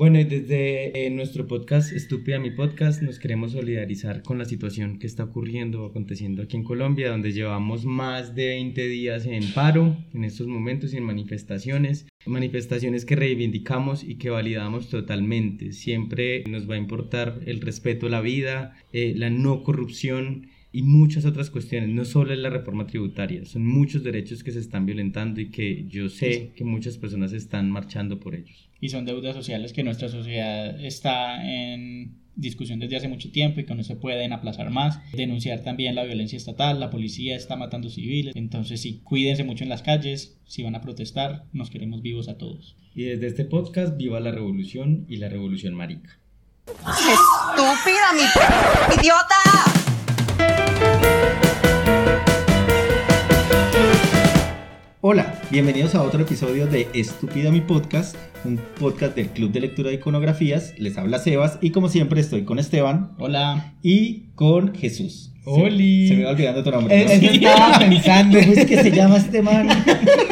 Bueno, y desde eh, nuestro podcast, Estúpida Mi Podcast, nos queremos solidarizar con la situación que está ocurriendo o aconteciendo aquí en Colombia, donde llevamos más de 20 días en paro en estos momentos y en manifestaciones. Manifestaciones que reivindicamos y que validamos totalmente. Siempre nos va a importar el respeto a la vida, eh, la no corrupción y muchas otras cuestiones, no solo es la reforma tributaria, son muchos derechos que se están violentando y que yo sé que muchas personas están marchando por ellos y son deudas sociales que nuestra sociedad está en discusión desde hace mucho tiempo y que no se pueden aplazar más. Denunciar también la violencia estatal, la policía está matando civiles, entonces sí, cuídense mucho en las calles, si van a protestar, nos queremos vivos a todos. Y desde este podcast, viva la revolución y la revolución marica. ¡Estúpida, mi idiota! Hola, bienvenidos a otro episodio de Estúpida mi podcast, un podcast del Club de Lectura de Iconografías. Les habla Sebas y como siempre estoy con Esteban. Hola. Y con Jesús. Oli. Se, me va olvidando tu nombre. ¿no? estaba pensando. ¿Cómo es que se llama este man?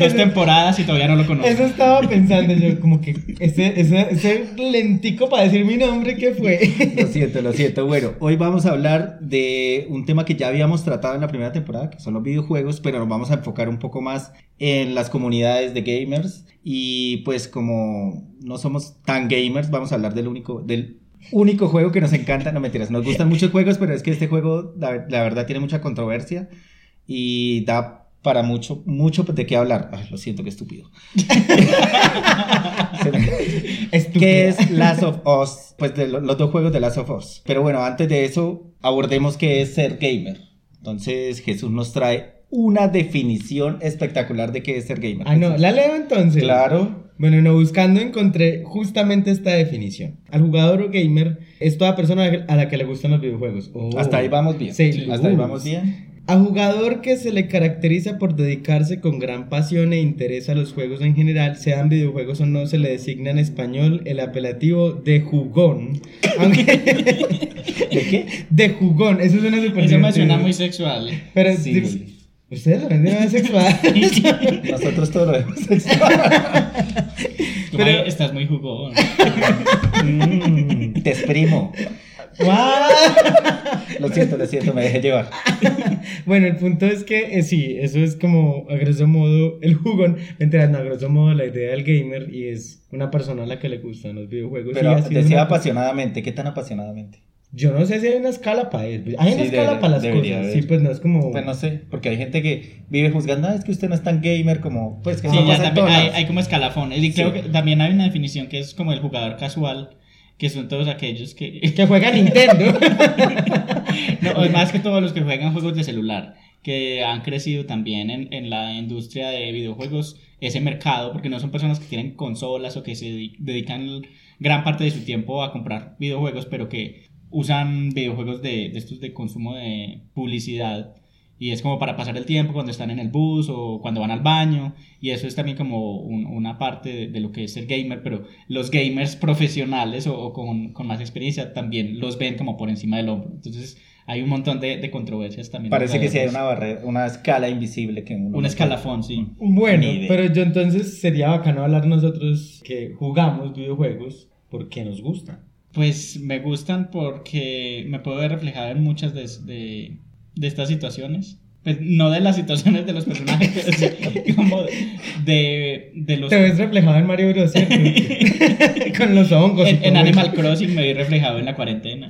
dos temporadas y todavía no lo conozco. Eso estaba pensando yo, como que ese, ese, ese lentico para decir mi nombre, ¿qué fue? Lo siento, lo siento. Bueno, hoy vamos a hablar de un tema que ya habíamos tratado en la primera temporada, que son los videojuegos, pero nos vamos a enfocar un poco más en las comunidades de gamers. Y pues como no somos tan gamers, vamos a hablar del único, del único juego que nos encanta, no mentiras, nos gustan muchos juegos, pero es que este juego la, la verdad tiene mucha controversia y da para mucho, mucho de qué hablar. Ay, lo siento, qué estúpido. ¿Qué es Last of Us? Pues de los dos juegos de Last of Us. Pero bueno, antes de eso, abordemos qué es ser gamer. Entonces, Jesús nos trae una definición espectacular de qué es ser gamer. Ah, no, la leo entonces. Claro. Bueno, no, buscando encontré justamente esta definición. Al jugador o gamer es toda persona a la que le gustan los videojuegos. Hasta ahí vamos bien. Sí, Hasta ahí vamos bien. A jugador que se le caracteriza por dedicarse con gran pasión e interés a los juegos en general, sean videojuegos o no, se le designa en español el apelativo de jugón. ¿De qué? De jugón, eso suena súper Eso me suena muy sexual. Pero sí. Ustedes lo ven de sexual. Nosotros todo lo vemos sexual. Pero estás muy jugón. Mm, te exprimo. Lo siento, lo siento, me dejé llevar. bueno, el punto es que eh, sí, eso es como a grosso modo el jugón. Mentira, no, a grosso modo la idea del gamer y es una persona a la que le gustan los videojuegos. Pero decía apasionadamente, ¿qué tan apasionadamente? Yo no sé si hay una escala para eso. Hay una escala para las cosas. Sí, pues no es como. Pues no sé, porque hay gente que vive juzgando, ah, es que usted no es tan gamer como. Pues que sí, ya también hay, hay, como escalafón. Y creo que también hay una definición que es como el jugador casual que son todos aquellos que... Que juegan Nintendo. no, más que todos los que juegan juegos de celular, que han crecido también en, en, la industria de videojuegos, ese mercado, porque no son personas que tienen consolas o que se dedican gran parte de su tiempo a comprar videojuegos, pero que usan videojuegos de, de estos de consumo de publicidad y es como para pasar el tiempo cuando están en el bus o cuando van al baño. Y eso es también como una parte de, lo que es el gamer. Pero los gamers profesionales o, con, con, más experiencia también los ven como por encima del hombro. Entonces hay un montón de, de controversias también. Parece que sí hay una barrera, una escala invisible que Un escalafón, sí. Bueno, pero yo entonces sería bacano hablar nosotros que jugamos videojuegos porque nos gustan. Pues me gustan porque me puedo ver reflejado en muchas de de estas situaciones. Pues no de las situaciones de los personajes, como de, de, los... Te ves reflejado en Mario Bros. Con los hongos. En, en Animal Crossing me vi reflejado en la cuarentena,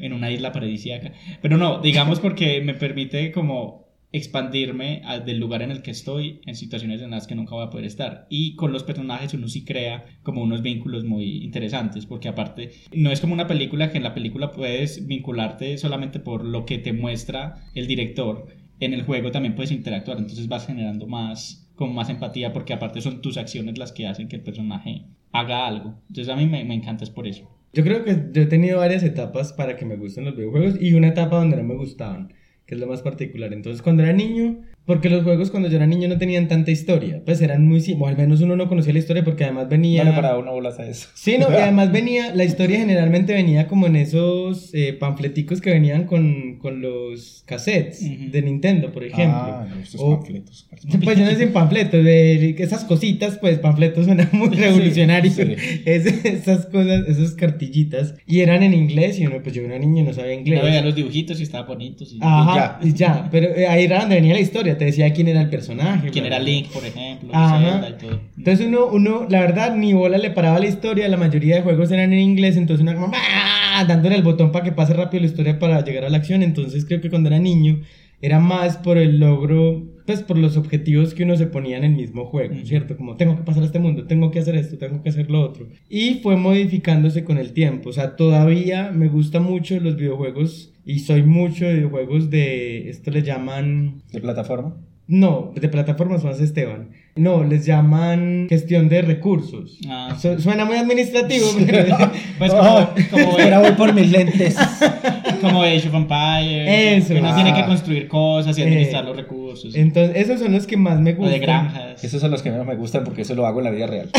en una isla paradisíaca. Pero no, digamos porque me permite como expandirme del lugar en el que estoy en situaciones en las que nunca voy a poder estar. Y con los personajes uno sí crea como unos vínculos muy interesantes, porque aparte no es como una película que en la película puedes vincularte solamente por lo que te muestra el director. En el juego también puedes interactuar, entonces vas generando más, como más empatía, porque aparte son tus acciones las que hacen que el personaje haga algo. Entonces a mí me, me encanta es por eso. Yo creo que yo he tenido varias etapas para que me gusten los videojuegos y una etapa donde no me gustaban que es lo más particular. Entonces, cuando era niño, Porque los juegos cuando yo era niño no tenían tanta historia. Pues eran muy simples. O al menos uno no conocía la historia porque además venía. No le paraba uno bolas a eso. Sí, no, y además venía, la historia generalmente venía como en esos eh, panfleticos que venían con, con los cassettes Ujú. de Nintendo, por ejemplo. Ah, no, estos O- panfletos. Pues yo no sé panfletos, de esas cositas, pues panfletos suena muy revolucionario. sí. Es- esas cosas, esas cartillitas. Y eran en inglés y uno, pues yo era niño y no sabía inglés. Yo veía los dibujitos y estaba bonitos. y- Ajá, Y y ya. Pero eh, ahí era donde venía la historia, te decía quién era el personaje. ¿Quién era. Link, por ejemplo? Ajá. Zelda y todo. Entonces uno, uno, la verdad, ni bola le paraba la historia, la mayoría de juegos eran en inglés, entonces uno como ¡ah! dándole el botón para que pase rápido la historia para llegar a la acción, entonces creo que cuando era niño era más por el logro, pues por los objetivos que uno se ponía en el mismo juego. ¿cierto? Como tengo que pasar a este mundo, tengo que hacer esto, tengo que hacer lo otro. Y fue modificándose con el tiempo, o sea, todavía me gustan mucho los videojuegos y soy mucho de videojuegos de, esto le llaman... ¿De plataforma? No, de plataformas más Esteban. No, les llaman gestión de recursos. Ah. Su- suena muy administrativo, pero Pues como, como, Espera, voy por mis lentes. como Age of Empires. Eso. Que uno Ah. tiene que construir cosas y administrar Eh, los recursos. entonces esos son los que más me o gustan. de granjas. Esos son los que menos me gustan porque eso lo hago en la vida real.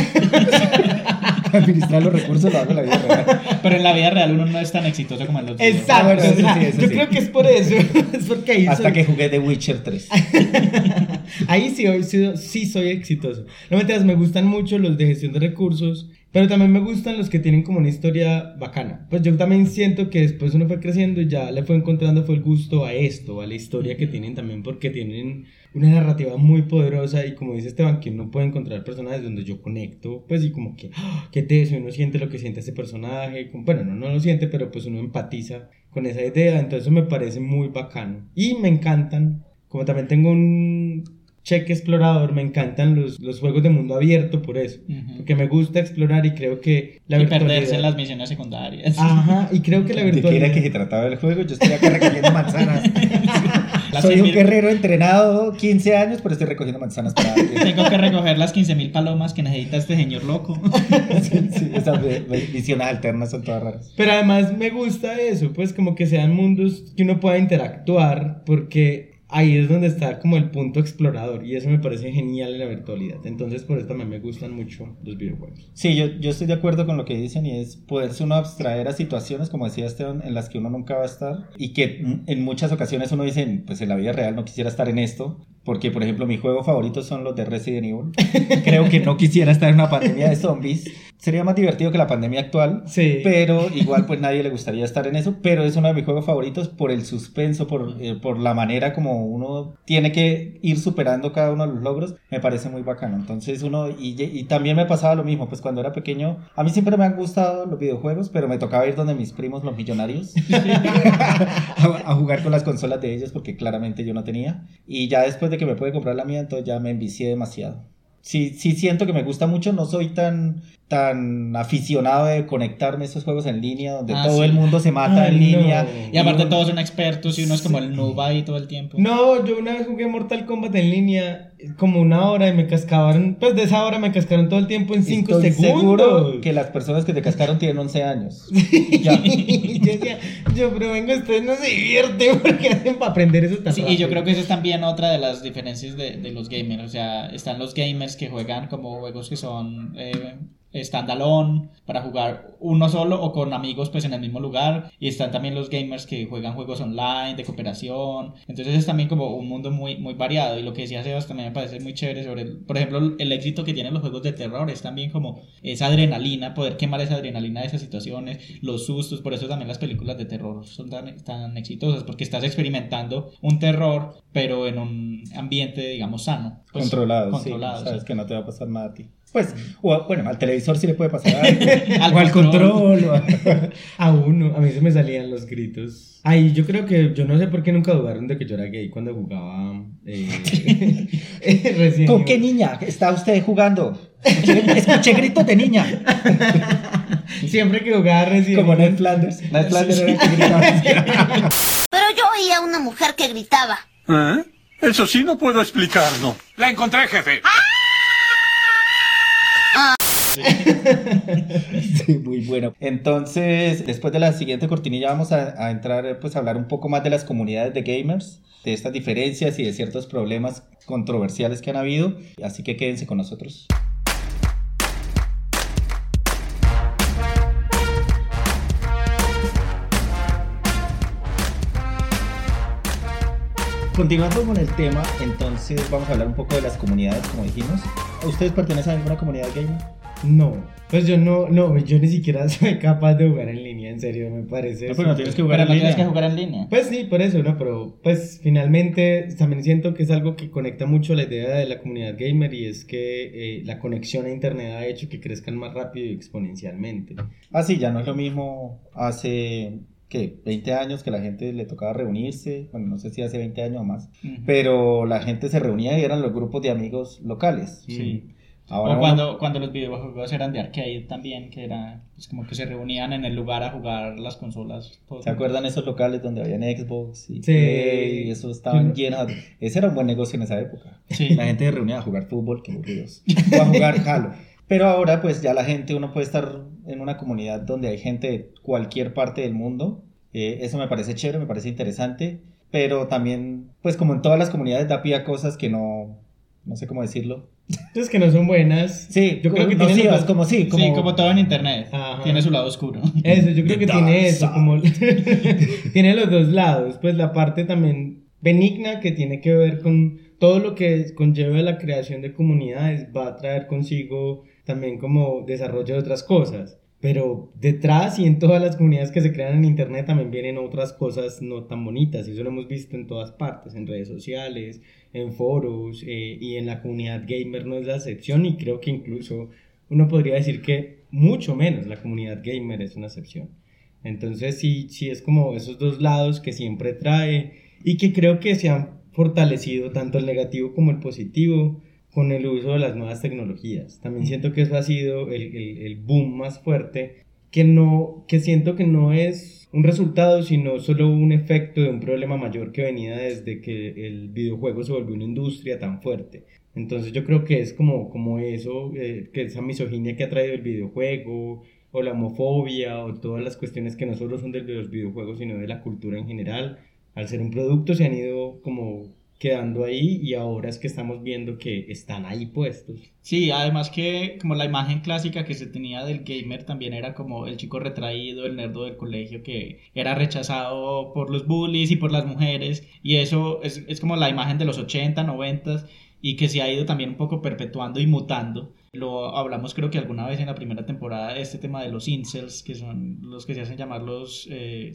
Administrar los recursos lo hago en la vida real. Pero en la vida real uno no es tan exitoso como en los. Exacto. Ah, bueno, eso o sea, sí, eso yo sí. creo que es por eso. es porque ahí Hasta soy, que jugué The Witcher 3. ahí sí, hoy sí, sí soy exitoso. No mentiras, me gustan mucho los de gestión de recursos. Pero también me gustan los que tienen como una historia bacana. Pues yo también siento que después uno fue creciendo y ya le fue encontrando fue el gusto a esto, a la historia que tienen también, porque tienen una narrativa muy poderosa y como dice Esteban, que uno puede encontrar personajes donde yo conecto, pues y como que, ¡ah! qué teso, uno siente lo que siente ese personaje, como- bueno, no, no lo siente, pero pues uno empatiza con esa idea, entonces me parece muy bacano. Y me encantan, como también tengo un cheque explorador, me encantan los, los juegos de mundo abierto por eso. Ujú. Porque me gusta explorar y creo que la y virtualidad... perderse en las misiones secundarias. Ajá, y creo que la ¿De qué era virtualidad... que se trataba el juego? Yo estoy acá recogiendo manzanas. Las Soy un 100.000 guerrero entrenado 15 años, pero estoy recogiendo manzanas para alguien. Tengo que recoger las 15.000 palomas que necesita este señor loco. Sí, sí, esas vi- vi- visiones alternas son todas raras. Pero además me gusta eso, pues como que sean mundos que uno pueda interactuar, porque ahí es donde está como el punto explorador, y eso me parece genial en la virtualidad. Entonces por eso también me gustan mucho los videojuegos. Sí, yo, yo estoy de acuerdo con lo que dicen y es poderse uno abstraer a situaciones, como decía Esteban, en las que uno nunca va a estar y que en muchas ocasiones uno dice, pues en la vida real no quisiera estar en esto, porque por ejemplo mi juego favorito son los de Resident Evil. Creo que no quisiera estar en una pandemia de zombies. Sería más divertido que la pandemia actual. Sí. Pero igual pues nadie le gustaría estar en eso, pero es uno de mis juegos favoritos por el suspenso, por, eh, por la manera como uno tiene que ir superando cada uno de los logros, me parece muy bacano. Entonces uno, y, y también me pasaba lo mismo, pues cuando era pequeño, a mí siempre me han gustado los videojuegos, pero me tocaba ir donde mis primos, los millonarios, a, a jugar con las consolas de ellos porque claramente yo no tenía. Y ya después de que me pude comprar la mía, entonces ya me envicié demasiado. Sí, sí siento que me gusta mucho, no soy tan, tan aficionado de conectarme a estos juegos en línea donde Ah, todo sí. el mundo se mata Ay, en línea. no. Y aparte uno- todos son expertos y uno es como el noob ahí todo el tiempo. No, yo una vez jugué Mortal Kombat en línea como una hora y me cascaron, pues de esa hora me cascaron todo el tiempo en 5 Estoy segundos. seguro que las personas que te cascaron tienen 11 años. Ya. Yo decía, yo, pero venga, ustedes no se divierten porque hacen para aprender eso tan Sí, y rápido?" yo creo que eso es también otra de las diferencias de, de los gamers. O sea, están los gamers que juegan como juegos que son eh, standalone para jugar uno solo o con amigos pues en el mismo lugar. Y están también los gamers que juegan juegos online de cooperación. Entonces es también como un mundo muy, muy variado. Y lo que decía Sebas también me parece muy chévere sobre, el- por ejemplo, el éxito que tienen los juegos de terror. Es también como esa adrenalina, poder quemar esa adrenalina de esas situaciones, los sustos. Por eso también las películas de terror son tan, tan exitosas porque estás experimentando un terror pero en un ambiente, digamos, sano. Pues, controlado, controlado, sí. Sabes sí. que no te va a pasar nada a ti. Pues, o, bueno, al televisor sí le puede pasar algo. Al o al control. o a- A uno, a mí se me salían los gritos. Ay, yo creo que, yo no sé por qué nunca dudaron de que yo era gay cuando jugaba eh, ¿Con qué niña está usted jugando? Escuché, escuché gritos de niña. Siempre que jugaba Resident Como. Ned Flanders. Ned Flanders era el que gritaba. Pero yo oía a una mujer que gritaba. ¿Eh? Eso sí no puedo explicarlo. La encontré, jefe. Sí, muy bueno. Entonces, después de la siguiente cortinilla vamos a, a entrar pues a hablar un poco más de las comunidades de gamers, de estas diferencias y de ciertos problemas controversiales que han habido. Así que quédense con nosotros. Continuando con el tema, entonces vamos a hablar un poco de las comunidades, como dijimos. ¿Ustedes pertenecen a alguna comunidad gamer? No, pues yo no, no, yo ni siquiera soy capaz de jugar en línea, en serio, me parece. No, pero no tienes que jugar Pero en no tienes línea. que jugar en línea. Pues sí, por eso, ¿no? Pero pues finalmente también siento que es algo que conecta mucho la idea de la comunidad gamer y es que eh, la conexión a internet ha hecho que crezcan más rápido y exponencialmente. Ah, sí, ya no es lo mismo hace, ¿qué? 20 años que la gente le tocaba reunirse. Bueno, no sé si hace 20 años o más. Ujú. Pero la gente se reunía y eran los grupos de amigos locales. Sí. Ahora o uno- cuando, cuando los videojuegos eran de arcade también, que era pues, como que se reunían en el lugar a jugar las consolas. todos ¿Se acuerdan esos locales donde habían Xbox y Sí. Play y eso estaban Yo- llenos? Ese era un buen negocio en esa época. Sí. La gente se reunía a jugar fútbol, que aburridos. O a jugar Halo. Pero ahora, pues ya la gente, uno puede estar en una comunidad donde hay gente de cualquier parte del mundo. Eh, eso me parece chévere, me parece interesante. Pero también, pues como en todas las comunidades, da pie a cosas que no. No sé cómo decirlo. Entonces que no son buenas. Sí, yo creo que nocivas, tienen los- como sí, como, Sí, como todo en internet. Ajá. Tiene su lado oscuro. Eso, yo creo The que tiene eso, como tiene los dos lados, pues la parte también benigna que tiene que ver con todo lo que conlleva la creación de comunidades va a traer consigo también como desarrollo de otras cosas. Pero detrás y en todas las comunidades que se crean en internet también vienen otras cosas no tan bonitas. Y eso lo hemos visto en todas partes, en redes sociales, en foros eh, y en la comunidad gamer no es la excepción. Y creo que incluso uno podría decir que mucho menos la comunidad gamer es una excepción. Entonces sí, sí es como esos dos lados que siempre trae y que creo que se han fortalecido tanto el negativo como el positivo con el uso de las nuevas tecnologías. También siento que eso ha sido el, el- el boom más fuerte, que, no, que siento que no es un resultado, sino solo un efecto de un problema mayor que venía desde que el videojuego se volvió una industria tan fuerte. Entonces yo creo que es como, como eso, eh, que esa misoginia que ha traído el videojuego, o la homofobia, o todas las cuestiones que no solo son de los videojuegos, sino de la cultura en general, al ser un producto se han ido como quedando ahí y ahora es que estamos viendo que están ahí puestos. Sí, además que como la imagen clásica que se tenía del gamer también era como el chico retraído, el nerdo del colegio que era rechazado por los bullies y por las mujeres y eso es, es como la imagen de los 80, 90 y que se ha ido también un poco perpetuando y mutando. Lo hablamos creo que alguna vez en la primera temporada este tema de los incels, que son los que se hacen llamar los eh,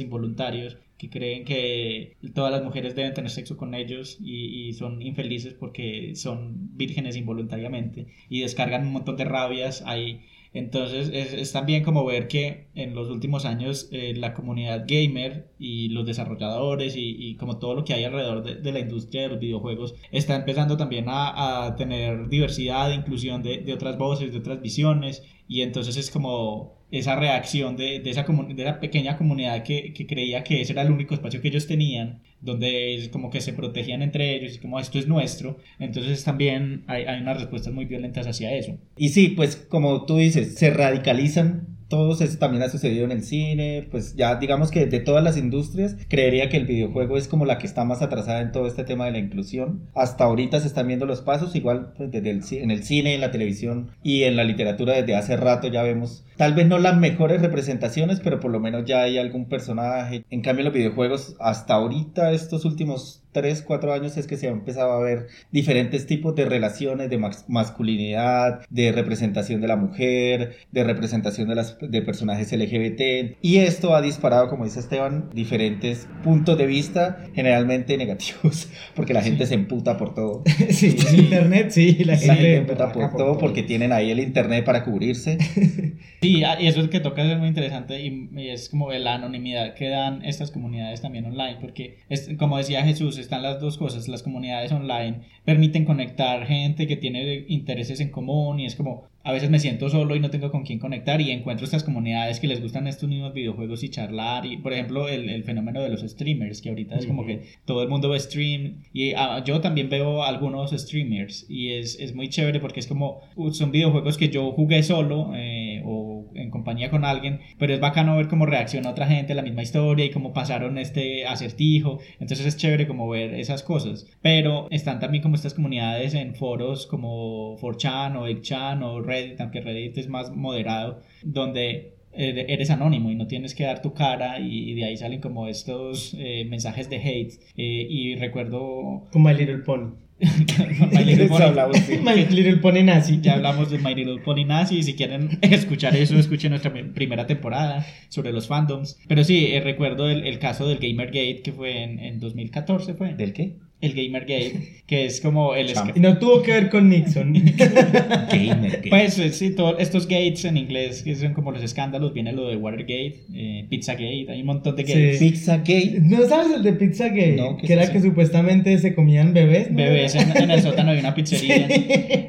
involuntarios, que creen que todas las mujeres deben tener sexo con ellos y, y son infelices porque son vírgenes involuntariamente y descargan un montón de rabias ahí. Entonces es, es también como ver que en los últimos años eh, la comunidad gamer y los desarrolladores y, y como todo lo que hay alrededor de, de la industria de los videojuegos está empezando también a, a tener diversidad, inclusión de, de otras voces, de otras visiones. Y entonces es como esa reacción de, de esa, de esa pequeña comunidad que, que creía que ese era el único espacio que ellos tenían, donde como que se protegían entre ellos y como esto es nuestro, entonces también hay, hay unas respuestas muy violentas hacia eso. Y sí, pues como tú dices, se radicalizan todos, eso también ha sucedido en el cine, pues ya digamos que de todas las industrias, creería que el videojuego es como la que está más atrasada en todo este tema de la inclusión. Hasta ahorita se están viendo los pasos, igual pues, desde el, en el cine, en la televisión y en la literatura desde hace rato ya vemos, tal vez no las mejores representaciones, pero por lo menos ya hay algún personaje. En cambio los videojuegos, hasta ahorita, estos últimos 3, 4 años es que se ha empezado a ver diferentes tipos de relaciones de mas- masculinidad, de representación de la mujer, de representación de, las, de personajes LGBT. Y esto ha disparado, como dice Esteban, diferentes puntos de vista, generalmente negativos, porque la gente se emputa por todo. sí, en internet sí, la gente gente emputa berraca por todo porque tienen ahí el internet para cubrirse. Sí, ah, y eso es que toca es muy interesante y, y es como la anonimidad que dan estas comunidades también online, porque es, como decía Jesús, están las dos cosas. Las comunidades online permiten conectar gente que tiene intereses en común y es como, a veces me siento solo y no tengo con quién conectar y encuentro estas comunidades que les gustan estos mismos videojuegos y charlar y por ejemplo el, el fenómeno de los streamers que ahorita es como que todo el mundo ve stream y ah, yo también veo algunos streamers y es, es, muy chévere porque es como uh, son videojuegos que yo jugué solo eh, o en compañía con alguien pero es bacano ver cómo reacciona otra gente a la misma historia y cómo pasaron este acertijo. Entonces es chévere como ver esas cosas. Pero están también como estas comunidades en foros como 4chan o 8chan o Reddit aunque Reddit es más moderado, donde eres anónimo y no tienes que dar tu cara y de ahí salen como estos eh, mensajes de hate. Eh, y recuerdo como My Little Pony My Little Pony. My Little Pony Nazi ya hablamos de My Little Pony Nazi si quieren escuchar eso escuchen nuestra primera temporada sobre los fandoms pero sí eh, recuerdo el, el, caso del Gamergate que fue en, en 2014 fue ¿del qué? El Gamergate, que es como el... Y no tuvo que ver con Nixon. Gamergate. Pues eh, sí, todos estos gates en inglés, que son como los escándalos, viene lo de Watergate, eh, Pizzagate, hay un montón de gates. Sí. Pizzagate. ¿No sabes el de Pizzagate? No, que era que supuestamente se comían bebés. ¿no? Bebés en, en, el sótano de una pizzería.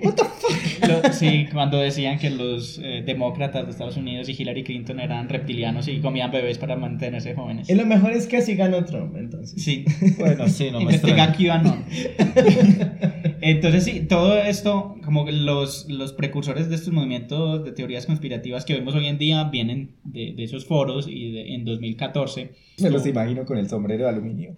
What the sí, cuando decían que los eh, demócratas de Estados Unidos y Hillary Clinton eran reptilianos y comían bebés para mantenerse jóvenes. Y lo mejor es que así ganó Trump, entonces. Sí. Bueno, sí, no me Investiga QAnon. Entonces sí, todo esto, como los, los precursores de estos movimientos de teorías conspirativas que vemos hoy en día vienen de, de esos foros y de, en 2014. Me los imagino con el sombrero de aluminio.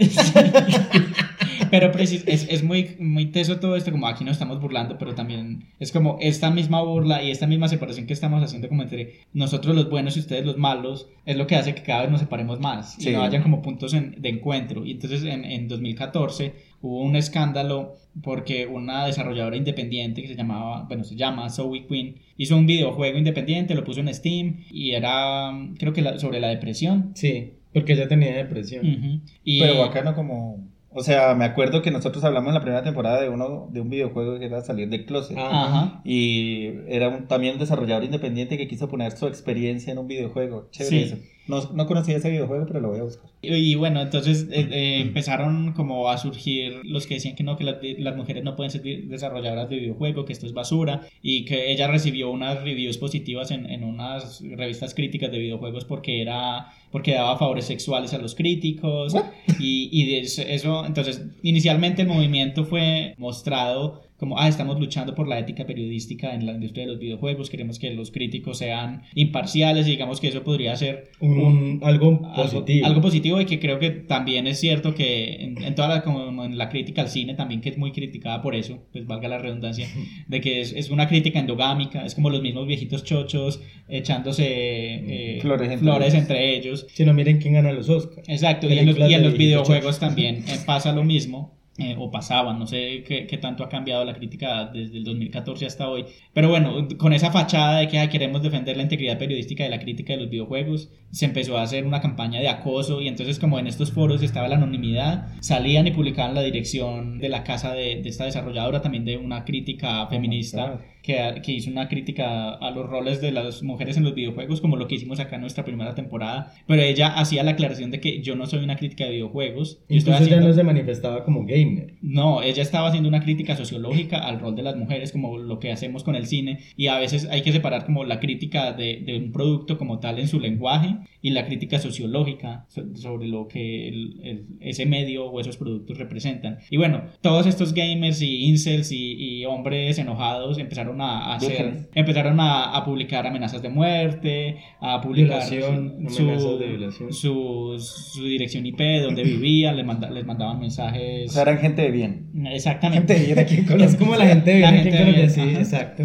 Pero es, es, muy, muy teso todo esto, como aquí nos estamos burlando, pero también es como esta misma burla y esta misma separación que estamos haciendo como entre nosotros los buenos y ustedes los malos, es lo que hace que cada vez nos separemos más Sí. y no hayan como puntos en- de encuentro. Y entonces en, en 2014 hubo un escándalo porque una desarrolladora independiente que se llamaba, bueno, se llama Zoe Quinn, hizo un videojuego independiente, lo puso en Steam y era, creo que la- sobre la depresión. Sí, porque ella tenía depresión. Ujú. y, Pero bacano como... O sea, me acuerdo que nosotros hablamos en la primera temporada de uno de un videojuego que era salir del closet. Ajá. Y era un, también un desarrollador independiente que quiso poner su experiencia en un videojuego. Chévere Sí. eso. No, no conocía ese videojuego, pero lo voy a buscar. Y, y bueno, entonces eh, eh, empezaron como a surgir los que decían que no, que las, las mujeres no pueden ser desarrolladoras de videojuego, que esto es basura, y que ella recibió unas reviews positivas en, en unas revistas críticas de videojuegos porque era porque daba favores sexuales a los críticos y, y de eso- eso, entonces inicialmente el movimiento fue mostrado como, ah, estamos luchando por la ética periodística en la industria de los videojuegos, queremos que los críticos sean imparciales y digamos que eso podría ser Un, algo algo- positivo. Algo, positivo y que creo que también es cierto que en, en toda la, como en la crítica al cine también que es muy criticada por eso, pues valga la redundancia, de que es, es una crítica endogámica, es como los mismos viejitos chochos echándose eh, Flores entre flores ellos. entre ellos. Si no, miren quién gana los Oscars. Exacto, y en los, y en los videojuegos chochos. también eh, pasa lo mismo. Eh, o pasaban, no sé qué, qué tanto ha cambiado la crítica desde el 2014 hasta hoy. Pero bueno, con esa fachada de que "Ay, queremos defender la integridad periodística de la crítica de los videojuegos, se empezó a hacer una campaña de acoso y entonces como en estos foros estaba la anonimidad, salían y publicaban la dirección de la casa de, de esta desarrolladora, también de una crítica feminista God. Que, que hizo una crítica a los roles de las mujeres en los videojuegos, como lo que hicimos acá en nuestra primera temporada. Pero ella hacía la aclaración de que yo no soy una crítica de videojuegos. Yo ya haciendo- no se manifestaba como gamer. no, ella estaba haciendo una crítica sociológica al rol de las mujeres, como lo que hacemos con el cine, y a veces hay que separar como la crítica de, de un producto como tal en su lenguaje y la crítica sociológica so- sobre lo que el- el- ese medio o esos productos representan. Y bueno, todos estos gamers y incels y, y hombres enojados empezaron a, a hacer, empezaron a, a publicar amenazas de muerte, a publicar Violación, su, de su, su dirección IP, donde vivían, les, manda- les mandaban mensajes. O sea, eran gente de bien. Exactamente. Gente de bien aquí en Colombia. Es como la gente de La bien aquí en gente Colombia, sí, exacto.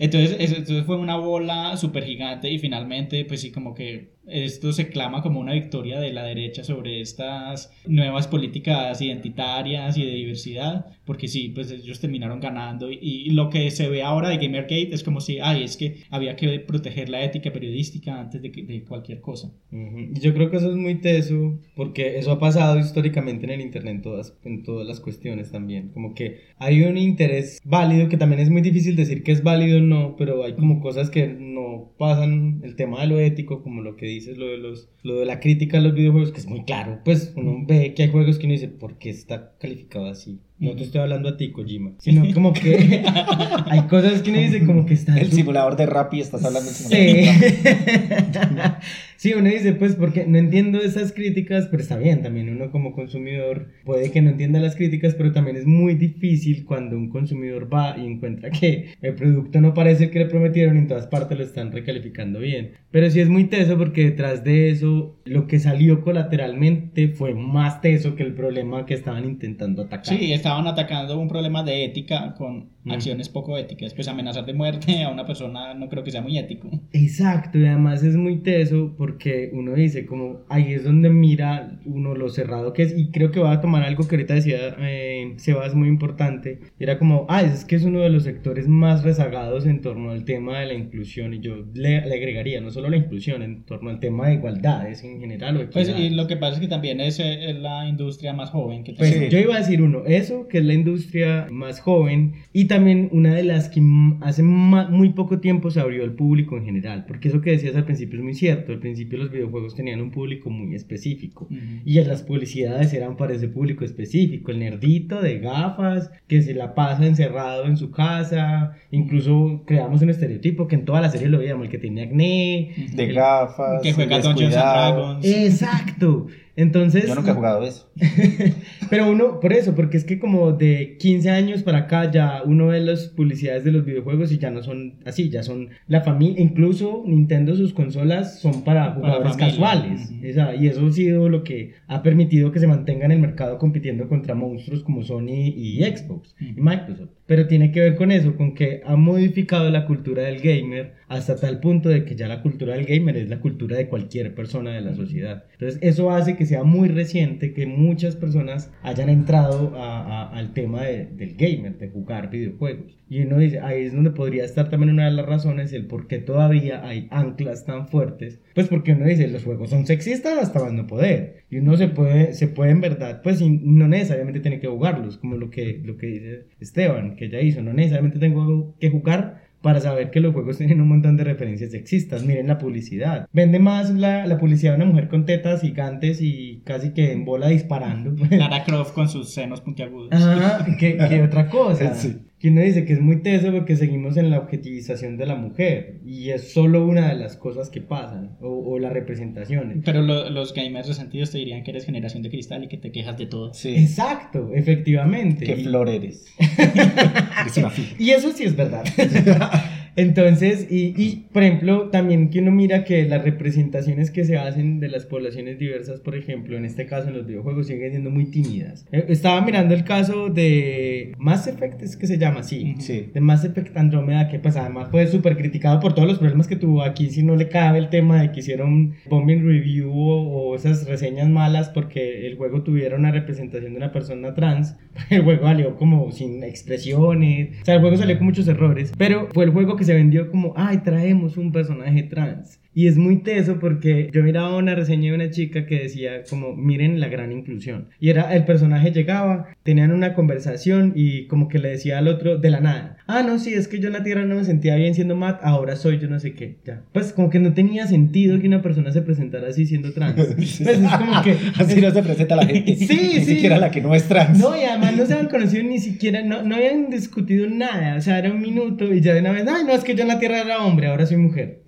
Entonces, eso, entonces fue una bola súper gigante y finalmente, pues sí, como que esto se clama como una victoria de la derecha sobre estas nuevas políticas identitarias y de diversidad, porque sí, pues ellos terminaron ganando y, y lo que se ve ahora de Gamergate es como si, ay, es que había que proteger la ética periodística antes de, de cualquier cosa. Ujú. Y yo creo que eso es muy teso, porque eso ha pasado históricamente en el Internet en todas, en todas las cuestiones también. Como que hay un interés válido, que también es muy difícil decir que es válido o no, pero hay como cosas que no pasan, el tema de lo ético, como lo que dices, lo de, los, lo de la crítica a los videojuegos, que es muy claro. Pues uno ve que hay juegos que uno dice, ¿por qué está calificado así? No te estoy hablando a ti, Kojima, sino como que hay cosas que uno dice como que está El simulador de Rappi, estás hablando del simulador de Sí. Rappi. sí, uno dice, pues, porque no entiendo esas críticas, pero está bien, también uno como consumidor puede que no entienda las críticas, pero también es muy difícil cuando un consumidor va y encuentra que el producto no parece el que le prometieron y en todas partes lo están recalificando bien. Pero sí es muy teso porque detrás de eso, lo que salió colateralmente fue más teso que el problema que estaban intentando atacar. Sí, estaban atacando un problema de ética con acciones poco éticas. Pues amenazar de muerte a una persona no creo que sea muy ético. Exacto, y además es muy teso porque uno dice como ahí es donde mira uno lo cerrado que es y creo que va a tomar algo que ahorita decía eh, Sebas muy importante, y era como, ah, es que es uno de los sectores más rezagados en torno al tema de la inclusión y yo le, le agregaría no solo la inclusión, en torno al tema de igualdades en general o Pues y lo que pasa es que también es, eh, la industria más joven que Pues tenemos. yo iba a decir uno, eso, que es la industria más joven y también una de las que hace muy poco tiempo se abrió al público en general, porque eso que decías al principio es muy cierto, al principio los videojuegos tenían un público muy específico Ujú. y en las publicidades eran para ese público específico, el nerdito de gafas que se la pasa encerrado en su casa, incluso creamos un estereotipo que en toda la serie lo veíamos, el que tenía acné, De el- gafas, que juega Dungeons. Dragons. Exacto. Entonces, Yo nunca he jugado eso. pero uno, por eso, porque es que como de 15 años para acá ya uno ve las publicidades de los videojuegos y ya no son así, ya son la familia, incluso Nintendo sus consolas son para jugadores casuales. Esa- y eso ha sido lo que ha permitido que se mantenga en el mercado compitiendo contra monstruos como Sony y Xbox y Microsoft. Pero tiene que ver con eso, con que ha modificado la cultura del gamer hasta tal punto de que ya la cultura del gamer es la cultura de cualquier persona de la sociedad. Entonces eso hace que sea muy reciente que muchas personas hayan entrado a- a- al tema de- del gamer, de jugar videojuegos. Y uno dice, ahí es donde podría estar también una de las razones, el por qué todavía hay anclas tan fuertes. Pues porque uno dice, los juegos son sexistas hasta más no poder. Y uno se puede, se puede en verdad, pues no necesariamente tiene que jugarlos, como lo que, lo que dice Esteban, que ya hizo. No necesariamente tengo que jugar para saber que los juegos tienen un montón de referencias sexistas. Miren la publicidad. Vende más la, la publicidad de una mujer con tetas gigantes y casi que en bola disparando. Lara Croft con sus senos puntiagudos. Ajá, que, que otra cosa. Sí. Que uno dice que es muy teso porque seguimos en la objetivización de la mujer y es solo una de las cosas que pasan o, o las representaciones. Pero lo- los gamers resentidos te dirían que eres generación de cristal y que te quejas de todo. Sí. Exacto, efectivamente. Qué Y- flor eres. eres una flor. Y eso sí es verdad. Entonces, y, y, por ejemplo, también que uno mira que las representaciones que se hacen de las poblaciones diversas, por ejemplo, en este caso en los videojuegos, siguen siendo muy tímidas. Eh, Estaba mirando el caso de Mass Effect, es que se llama así. Sí. De Mass Effect Andrómeda, que pues además fue súper criticado por todos los problemas que tuvo aquí, si no le cabe el tema de que hicieron bombing review o, o esas reseñas malas porque el juego tuviera una representación de una persona trans. El juego salió como sin expresiones, o sea, el juego salió con muchos errores, pero fue el juego que se vendió como, ay, traemos un personaje trans. Y es muy teso porque yo miraba una reseña de una chica que decía como, miren la gran inclusión. Y era, el personaje llegaba, tenían una conversación y como que le decía al otro de la nada, ah, no, sí, es que yo en la Tierra no me sentía bien siendo Matt, ahora soy yo no sé qué, ya. Pues como que no tenía sentido que una persona se presentara así siendo trans. Pues es como que... Así no se presenta la gente. Sí, Ni sí. siquiera la que no es trans. No, y además no se habían conocido ni siquiera, no, no habían discutido nada, o sea, era un minuto y ya de una vez, ay, no, es que yo en la Tierra era hombre, ahora soy mujer.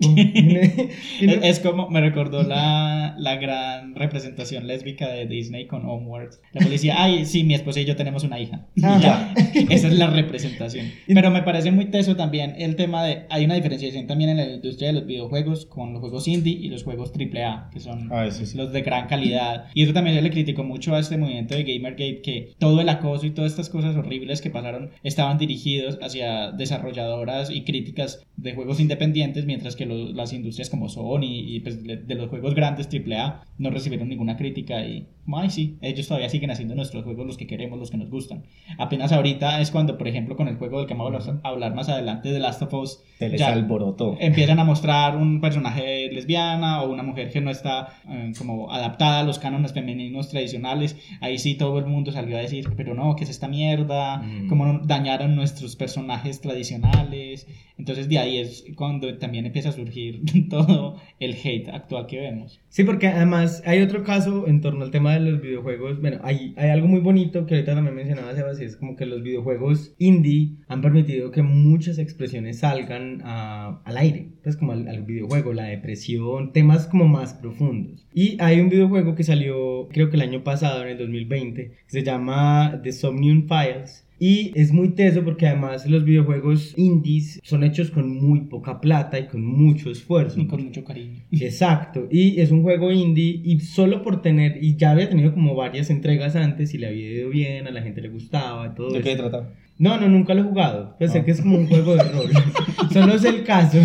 Es, es como, me recordó la, la gran representación lésbica de Disney con Onward. La policía, ay, sí, mi esposa y yo tenemos una hija. Ya, esa es la representación. Pero me parece muy teso también el tema de, hay una diferenciación también en la industria de los videojuegos con los juegos indie y los juegos AAA, que son Ah, sí. los de gran calidad. Y eso también se le criticó mucho a este movimiento de Gamergate, que todo el acoso y todas estas cosas horribles que pasaron estaban dirigidos hacia desarrolladoras y críticas de juegos independientes, mientras que las industrias como Sony y pues, de, los juegos grandes AAA no recibieron ninguna crítica y Como, ay, sí, ellos todavía siguen haciendo nuestros juegos los que queremos, los que nos gustan. Apenas ahorita es cuando, por ejemplo, con el juego del que vamos a hablar más adelante, de Last of Us, Se les alborotó. empiezan a mostrar un personaje lesbiana o una mujer que no está eh, como adaptada a los cánones femeninos tradicionales. Ahí sí todo el mundo salió a decir, pero no, ¿qué es esta mierda? Mm. ¿Cómo dañaron nuestros personajes tradicionales? Entonces de ahí es cuando también empieza a surgir todo el hate actual que vemos. Sí, porque además hay otro caso en torno al tema de los videojuegos. Bueno, hay, hay algo muy bonito que ahorita también mencionaba Sebas, y es como que los videojuegos indie han permitido que muchas expresiones salgan a- al aire, pues como al, al videojuego, la depresión, temas como más profundos. Y hay un videojuego que salió, creo que el año pasado, en el 2020, que se llama The Somnium Files. Y es muy teso porque además los videojuegos indies son hechos con muy poca plata y con mucho esfuerzo. Y con mucho cariño. Exacto, y es un juego indie y solo por tener, y ya había tenido como varias entregas antes y le había ido bien, a la gente le gustaba, todo ¿De qué trataba? No, no, nunca lo he jugado, pues sé Ah. que es como un juego de rol, solo sé el caso,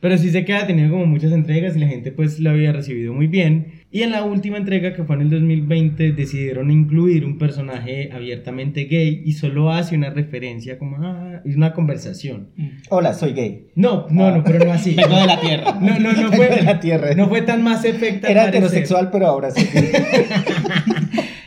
pero sí sé que ha tenido como muchas entregas y la gente pues lo había recibido muy bien. Y en la última entrega que fue en el 2020 decidieron incluir un personaje abiertamente gay y solo hace una referencia como, ah, es una conversación. Hola, soy gay. No, no, no, pero no así. Vengo de la tierra. No, no, no fue, de la tierra. no fue tan más efecto. al Era heterosexual, pero ahora sí.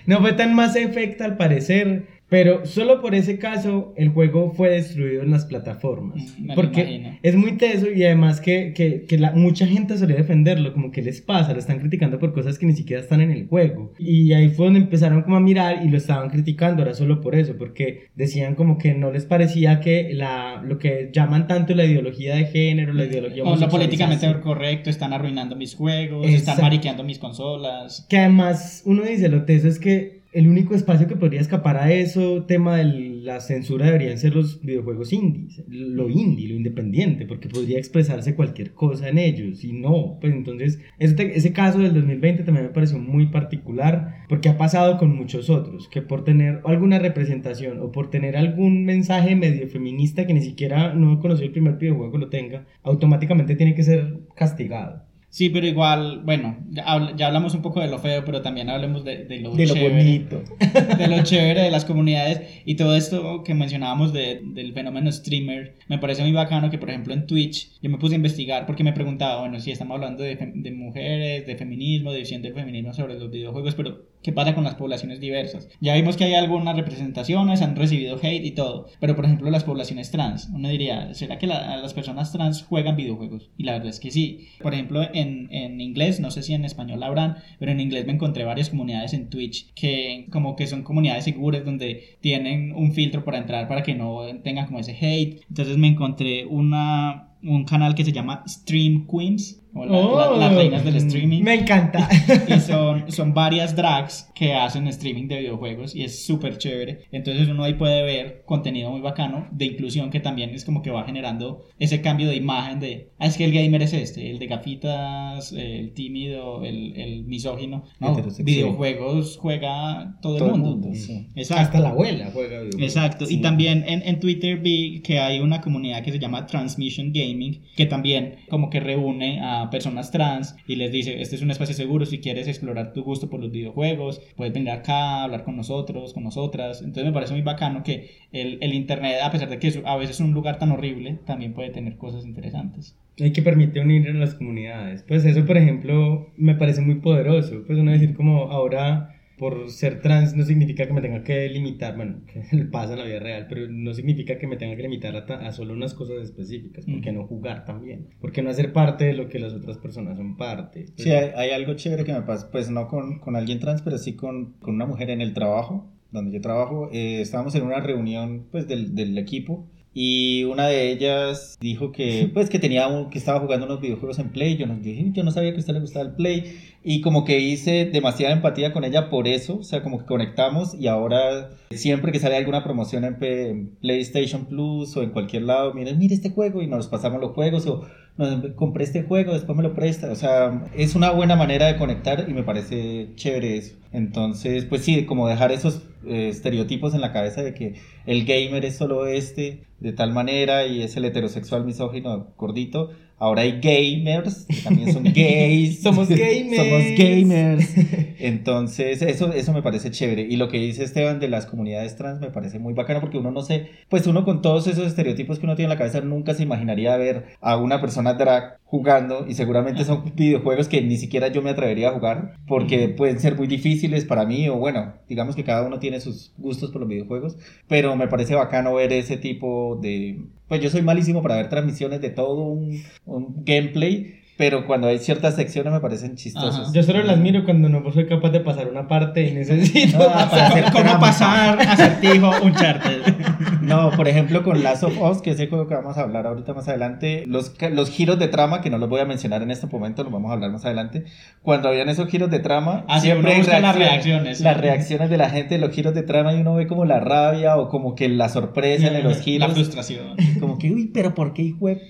No fue tan más efecto al parecer, pero solo por ese caso el juego fue destruido en las plataformas. Mm, me porque imagino. es muy teso y además que, que, que la, mucha gente solía defenderlo, como que les pasa, lo están criticando por cosas que ni siquiera están en el juego. Y ahí fue donde empezaron como a mirar y lo estaban criticando, ahora solo por eso, porque decían como que no les parecía que la, lo que llaman tanto la ideología de género, la ideología O lo políticamente correcto, están arruinando mis juegos, Exacto. están mariqueando mis consolas. Que además uno dice, lo teso es que el único espacio que podría escapar a eso, tema de la censura, deberían ser los videojuegos indies, lo indie, lo independiente, porque podría expresarse cualquier cosa en ellos, y no, pues entonces ese caso del 2020 también me pareció muy particular, porque ha pasado con muchos otros, que por tener alguna representación o por tener algún mensaje medio feminista que ni siquiera no conoció el primer videojuego que lo tenga, automáticamente tiene que ser castigado. Sí, pero igual, bueno, ya, habl- ya hablamos un poco de lo feo, pero también hablemos de, de lo, De lo chévere, bonito. de lo chévere de las comunidades y todo esto que mencionábamos de- del fenómeno streamer. Me parece muy bacano que, por ejemplo, en Twitch yo me puse a investigar porque me preguntaba, bueno, si estamos hablando de, de mujeres, de feminismo, de visión del feminismo sobre los videojuegos, pero ¿qué pasa con las poblaciones diversas? Ya vimos que hay algunas representaciones, han recibido hate y todo, pero por ejemplo las poblaciones trans, uno diría, ¿será que la- las personas trans juegan videojuegos? Y la verdad es que sí. Por ejemplo, en, en inglés, no sé si en español habrán, pero en inglés me encontré varias comunidades en Twitch que como que son comunidades seguras donde tienen un filtro para entrar para que no tengan como ese hate. Entonces me encontré una, un canal que se llama Stream Queens, o la- la- las reinas del streaming. Oh, Me encanta. Y son, son varias drags que hacen streaming de videojuegos y es súper chévere. Entonces uno ahí puede ver contenido muy bacano de inclusión que también es como que va generando ese cambio de imagen de, ah, es que el gamer es este, el de gafitas, el tímido, el, el misógino. No, videojuegos juega todo, Todo el mundo. sí. Exacto. Hasta la abuela juega videojuegos. Exacto, Sí. y también en, en Twitter vi que hay una comunidad que se llama Transmission Gaming, que también como que reúne a personas trans y les dice, este es un espacio seguro si quieres explorar tu gusto por los videojuegos, puedes venir acá, hablar con nosotros, con nosotras. Entonces me parece muy bacano que el, el Internet, a pesar de que es a veces es un lugar tan horrible, también puede tener cosas interesantes. Hay que permitir unir a las comunidades. Pues eso, por ejemplo, me parece muy poderoso. Pues uno decir como ahora por ser trans no significa que me tenga que limitar, bueno, que pasa en la vida real, pero no significa que me tenga que limitar a, a solo unas cosas específicas. ¿Por qué no jugar también? ¿Por qué no hacer parte de lo que las otras personas son parte? Pues, Sí, hay, hay algo chévere que me pasa, pues no con, con alguien trans, pero sí con, con una mujer en el trabajo, donde yo trabajo. Eh, estábamos en una reunión pues del, del equipo y una de ellas dijo que pues que tenía un, que estaba jugando unos videojuegos en Play. Yo no, dije, yo no sabía que a usted le gustaba el Play y como que hice demasiada empatía con ella por eso, o sea, como que conectamos y ahora siempre que sale alguna promoción en, PlayStation Plus o en cualquier lado, miren, mire este juego y nos pasamos los juegos o no, compré este juego, después me lo presta. O sea, es una buena manera de conectar y me parece chévere eso. Entonces, pues sí, como dejar esos eh, estereotipos en la cabeza de que el gamer es solo este, de tal manera, y es el heterosexual misógino gordito. Ahora hay gamers, que también son gays. Somos gamers. Somos gamers. Entonces, eso, eso me parece chévere. Y lo que dice Esteban de las comunidades trans me parece muy bacano porque uno no sé, pues uno con todos esos estereotipos que uno tiene en la cabeza nunca se imaginaría ver a una persona drag jugando y seguramente son videojuegos que ni siquiera yo me atrevería a jugar porque pueden ser muy difíciles para mí o bueno, digamos que cada uno tiene sus gustos por los videojuegos, pero me parece bacano ver ese tipo de... Pues yo soy malísimo para ver transmisiones de todo un, un gameplay, pero cuando hay ciertas secciones me parecen chistosos. Ajá. Yo solo las miro cuando no soy capaz de pasar una parte y necesito Ah, para hacer ¿Cómo pasar acertijo Uncharted? No, por ejemplo, con Last of Us, que es el juego que vamos a hablar ahorita más adelante, los, los giros de trama, que no los voy a mencionar en este momento, los vamos a hablar más adelante. Cuando habían esos giros de trama, Ah, sí, siempre busca las reacciones, las reacciones de la gente, los giros de trama, y uno ve como la rabia o como que la sorpresa de los La giros. frustración. Como que, uy, pero ¿por qué, hijo de-?"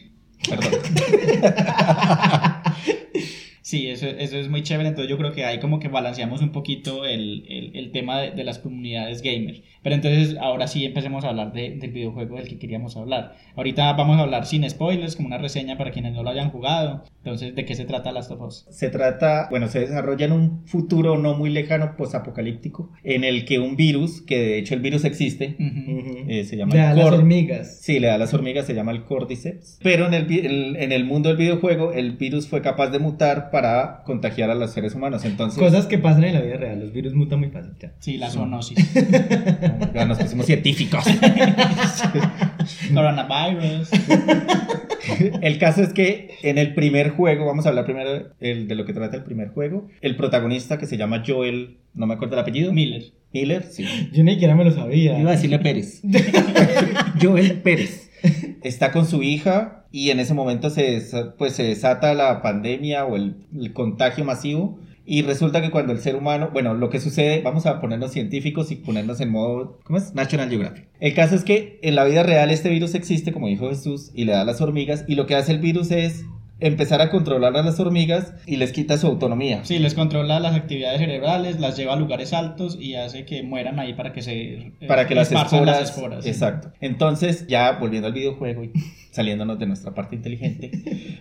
Perdón. Sí, eso, eso es muy chévere. Entonces yo creo que ahí como que balanceamos un poquito el, el, el tema de, de las comunidades gamer. Pero entonces ahora sí empecemos a hablar de- del videojuego del que queríamos hablar. Ahorita vamos a hablar sin spoilers, como una reseña para quienes no lo hayan jugado. Entonces, ¿de qué se trata Last of Us? Se trata, bueno, se desarrolla en un futuro no muy lejano, posapocalíptico, en el que un virus, que de hecho el virus existe, Ujú. Ujú. eh, se llama De a el las hormigas. Sí, le da a las hormigas, se llama el Cordyceps. Pero en el- en el mundo del videojuego, el virus fue capaz de mutar para contagiar a los seres humanos. Entonces, Cosas que pasan en la vida real. Los virus mutan muy fácil. ya. Sí, la zoonosis. ya nos pusimos científicos. Coronavirus. el caso es que en el primer juego, vamos a hablar primero el- de lo que trata el primer juego, el protagonista que se llama Joel, no me acuerdo el apellido. Miller. Miller, sí. Yo ni siquiera me lo sabía. Iba a decirle Pérez. Joel Pérez. Está con su hija y en ese momento se, pues, se desata la pandemia o el, el contagio masivo. Y resulta que cuando el ser humano, bueno, lo que sucede, vamos a ponernos científicos y ponernos en modo, ¿cómo es? National Geographic. El caso es que en la vida real este virus existe, como dijo Jesús, y le da a las hormigas. Y lo que hace el virus es empezar a controlar a las hormigas y les quita su autonomía. Sí, les controla las actividades cerebrales, las lleva a lugares altos y hace que mueran ahí para que se eh, para que las esporas, las esporas. sí. exacto entonces ya volviendo al videojuego y saliéndonos de nuestra parte inteligente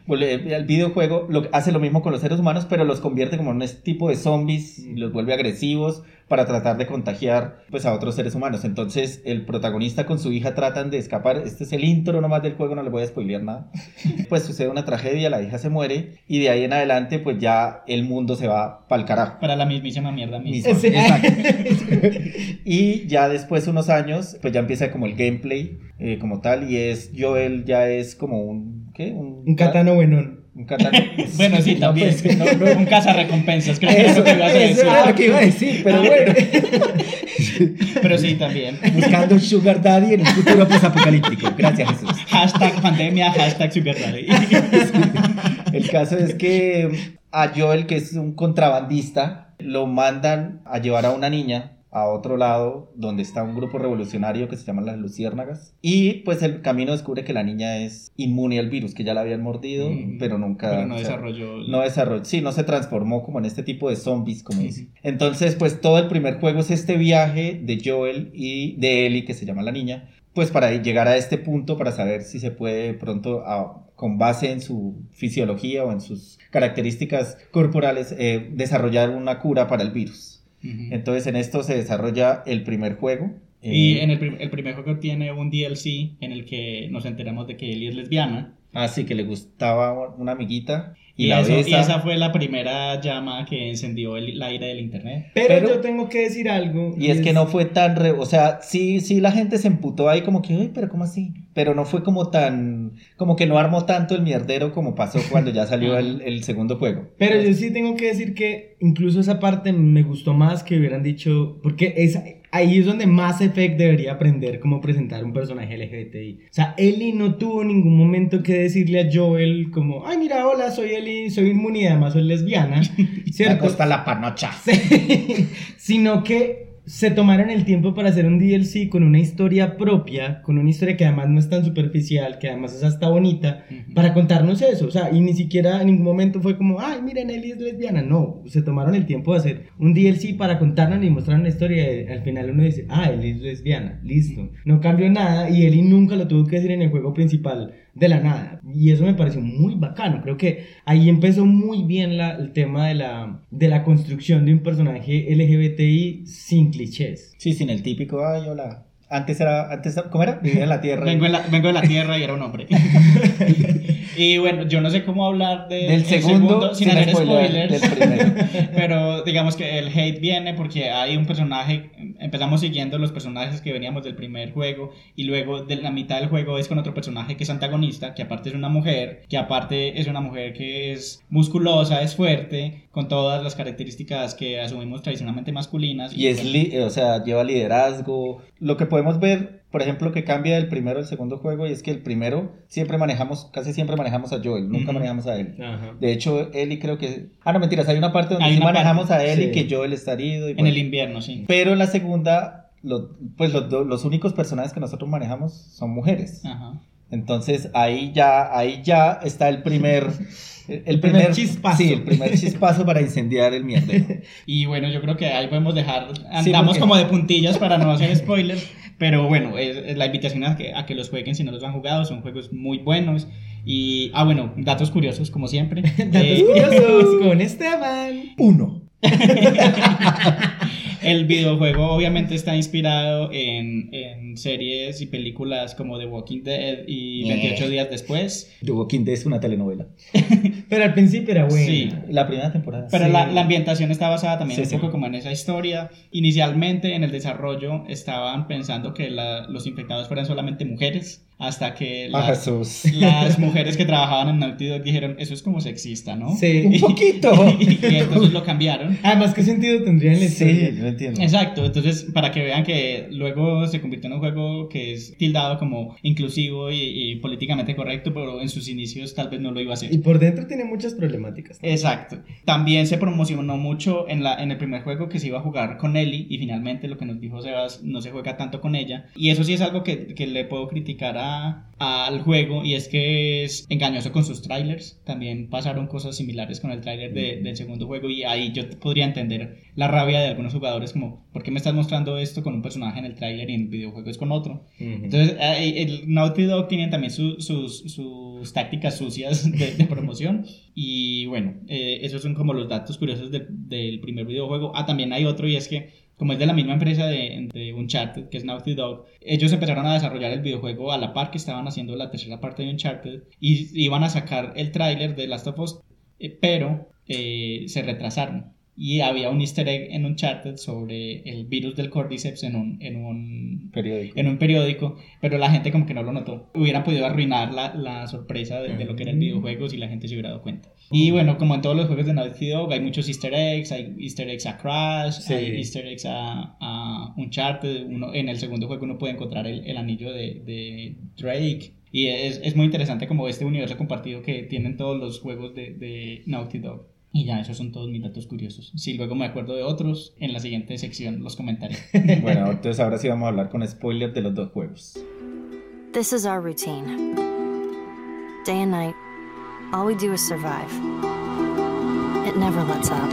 al videojuego lo, hace lo mismo con los seres humanos pero los convierte como en un tipo de zombies y los vuelve agresivos para tratar de contagiar pues a otros seres humanos entonces el protagonista con su hija tratan de escapar este es el intro nomás del juego no les voy a spoilear nada pues sucede una tragedia la hija se muere y de ahí en adelante pues ya el mundo se va pa'l carajo Para la mismísima mierda misma. Misma, Sí. exacto. y ya después unos años, pues ya empieza como el gameplay eh, como tal y es Joel ya es como un ¿qué? Un katano buenón. Un katano. Bueno, sí, No, también. pues, no, no. Un cazarrecompensas, creo que es Eso, lo que ibas a eso decir. era lo que iba a decir, pero bueno. Pero sí, también. Buscando un sugar daddy en un futuro posapocalíptico. Gracias, Jesús. Hashtag pandemia, hashtag sugar daddy. El caso es que a Joel, que es un contrabandista, lo mandan a llevar a una niña a otro lado donde está un grupo revolucionario que se llama las Luciérnagas. Y pues el camino descubre que la niña es inmune al virus, que ya la habían mordido, Mm, pero nunca... Pero no o sea, desarrolló. No desarrolló, sí, no se transformó como en este tipo de zombies, como dice. Entonces, pues todo el primer juego es este viaje de Joel y de Ellie, que se llama la niña, pues para llegar a este punto, para saber si se puede pronto, a- con base en su fisiología o en sus características corporales, eh, desarrollar una cura para el virus. Entonces, en esto se desarrolla el primer juego. Y eh, en el, prim- el primer juego tiene un DLC en el que nos enteramos de que Ellie es lesbiana. Así que le gustaba una amiguita y, Y, la eso- y esa fue la primera llama que encendió el, la ira del internet. Pero, Pero- yo tengo que decir algo. Y es que no fue tan, re- o sea, sí, sí la gente se emputó ahí como que, uy, pero ¿cómo así? Pero no fue como tan, como que no armó tanto el mierdero como pasó cuando ya salió el, el segundo juego. Pero yo sí tengo que decir que incluso esa parte me gustó más que hubieran dicho, porque es, ahí es donde Mass Effect debería aprender cómo presentar un personaje LGBTI. O sea, Ellie no tuvo ningún momento que decirle a Joel como, ay mira, hola, soy Ellie, soy inmune y además soy lesbiana, Me ¿cierto? costa la panocha. Sí, sino que se tomaron el tiempo para hacer un DLC con una historia propia, con una historia que además no es tan superficial, que además es hasta bonita, para contarnos eso. O sea, y ni siquiera en ningún momento fue como, ay, miren, Ellie es lesbiana. No, se tomaron el tiempo de hacer un DLC para contarnos y mostrar una historia. Y al final uno dice, ah, Ellie es lesbiana, listo. No cambió nada y Ellie nunca lo tuvo que decir en el juego principal. De la nada. Y eso me pareció muy bacano. Creo que ahí empezó muy bien la- el tema de la, de la construcción de un personaje LGBTI sin clichés. Sí, sin el típico, ay, hola. Antes era, antes, ¿cómo era? Vivía en la tierra. Vengo, en la- vengo de la tierra y era un hombre. y bueno, yo no sé cómo hablar de- del el segundo, sin, hacer spoiler, spoilers. del. Pero digamos que el hate viene porque hay un personaje, empezamos siguiendo los personajes que veníamos del primer juego y luego de la mitad del juego es con otro personaje que es antagonista, que aparte es una mujer, que aparte es una mujer que es musculosa, es fuerte, con todas las características que asumimos tradicionalmente masculinas. Y es, bueno, li- o sea, lleva liderazgo. Lo que podemos ver, por ejemplo, que cambia del primero al segundo juego, y es que el primero siempre manejamos, casi siempre manejamos a Joel, nunca manejamos a él. Ajá. De hecho, Eli creo que... Ah, no, mentiras, hay una parte donde Hay sí manejamos parte, a Eli, sí. que Joel está herido. Y en bueno. el invierno, sí. Pero en la segunda, pues los, los únicos personajes que nosotros manejamos son mujeres. Ajá. Entonces ahí ya, ahí ya está el primer... El, el primer primer chispazo. Sí, el primer chispazo para incendiar el mierdero. Y bueno, yo creo que ahí podemos dejar, andamos porque- como de puntillas para no hacer spoilers, pero bueno, es, es la invitación a que, a que los jueguen si no los han jugado, son juegos muy buenos. Y, ah, bueno, datos curiosos, como siempre. Datos Eh, curiosos con Esteban. Uno. El videojuego obviamente está inspirado en, en series y películas como The Walking Dead y 28 días después. The Walking Dead es una telenovela. Pero al principio era bueno. Sí. La primera temporada. Pero Sí. la, la ambientación está basada también Sí, un sí. poco como en esa historia. Inicialmente en el desarrollo estaban pensando que la- los infectados fueran solamente mujeres, hasta que Ah, la- Jesús. las mujeres que trabajaban en Naughty Dog dijeron, eso es como sexista, ¿no? Sí. Un poquito. y entonces lo cambiaron. Además, ¿qué sentido tendría en la Sí, historia? no entiendo. Exacto, entonces para que vean que luego se convirtió en un juego que es tildado como inclusivo y, y políticamente correcto, pero en sus inicios tal vez no lo iba a ser. Y por dentro tiene muchas problemáticas. Exacto. También se promocionó mucho en, la, en el primer juego que se iba a jugar con Ellie y finalmente lo que nos dijo Sebas no se juega tanto con ella. Y eso sí es algo que, que le puedo criticar a, al juego y es que es engañoso con sus trailers. También pasaron cosas similares con el trailer de- del segundo juego y ahí yo podría entender la rabia de algunos jugadores como ¿por qué me estás mostrando esto con un personaje en el trailer y en el videojuego es con otro? Ujú. Entonces, eh, el Naughty Dog tiene también su- sus, sus tácticas sucias de, de promoción. Y bueno, eh, esos son como los datos curiosos del primer videojuego. Ah, también hay otro y es que, como es de la misma empresa de, de Uncharted, que es Naughty Dog, ellos empezaron a desarrollar el videojuego a la par que estaban haciendo la tercera parte de Uncharted y iban a sacar el tráiler de Last of Us, eh, pero eh, se retrasaron. Y había un easter egg en Uncharted sobre el virus del Cordyceps en un, en un Periódico. en un periódico, pero la gente como que no lo notó. Hubieran podido arruinar la, la sorpresa de, de lo que era el videojuego si la gente se hubiera dado cuenta. Y bueno, como en todos los juegos de Naughty Dog, hay muchos easter eggs, hay easter eggs a Crash, Sí. hay easter eggs a, a Uncharted, uno, en el segundo juego uno puede encontrar el, el anillo de, de Drake. Y es, es muy interesante como este universo compartido que tienen todos los juegos de, de Naughty Dog. Y ya, esos son todos mis datos curiosos. Si luego me acuerdo de otros, en la siguiente sección los comentaré. Bueno, entonces ahora sí vamos a hablar con spoilers de los dos juegos. This is our routine. Day and night, all we do is survive. It never lets up.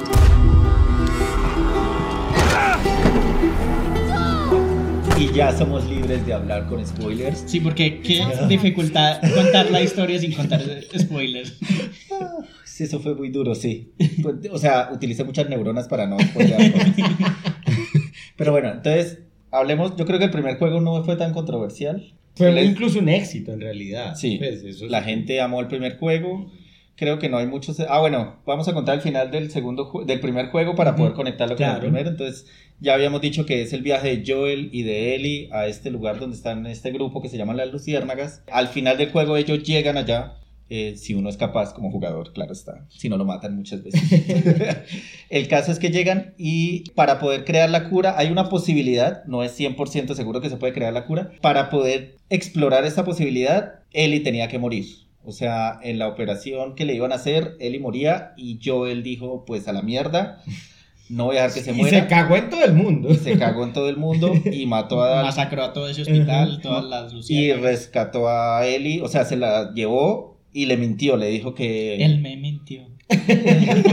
Y ya somos libres de hablar con spoilers. Sí, porque qué dificultad contar la historia sin contar spoilers. Sí, eso fue muy duro, sí. Pues, O sea, utilicé muchas neuronas para no spoilear cosas. Pero bueno, entonces, hablemos. Yo creo que el primer juego no fue tan controversial. Fue Les- incluso un éxito en realidad. Sí, Pues, eso la gente amó el primer juego. Creo que no hay muchos. Ah, bueno, vamos a contar el final del segundo ju- del primer juego para poder conectarlo con el primero. Entonces, ya habíamos dicho que es el viaje de Joel y de Ellie a este lugar donde están este grupo que se llama las Luciérnagas. Al final del juego ellos llegan allá. Eh, si uno es capaz como jugador, claro está. Si no lo matan muchas veces. el caso es que llegan y para poder crear la cura hay una posibilidad, no es 100% seguro que se puede crear la cura. Para poder explorar esa posibilidad, Ellie tenía que morir. O sea, en la operación que le iban a hacer, Ellie moría y Joel dijo, pues a la mierda, no voy a dejar que se Y muera. se cagó en todo el mundo. Se cagó en todo el mundo y mató a Masacró a todo ese hospital, Ujú. todas las y rescató a Ellie, o sea, se la llevó y le mintió, le dijo que Él me mintió.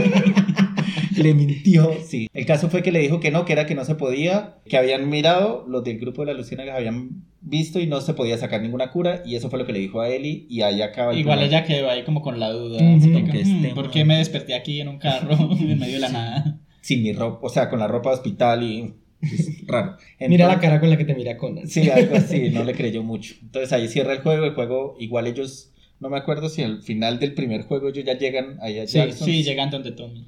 le mintió. Sí. El caso fue que le dijo que no, que era que no se podía, que habían mirado, los del grupo de la Luciérnagas habían visto y no se podía sacar ninguna cura, y eso fue lo que le dijo a Eli, y ahí acaba el Igual ella quedó ahí como con la duda. Como Que que, este "Hmm, ¿Por man". qué me desperté aquí en un carro en medio de la nada? sin mi ropa, o sea, con la ropa de hospital y es raro. Mira la cara con la que te mira Conan. Sí, algo así, no le creyó mucho. Entonces ahí cierra el juego, el juego, igual ellos, no me acuerdo si al final del primer juego ellos ya llegan ahí a Sí, Jackson, sí, llegan donde Tommy.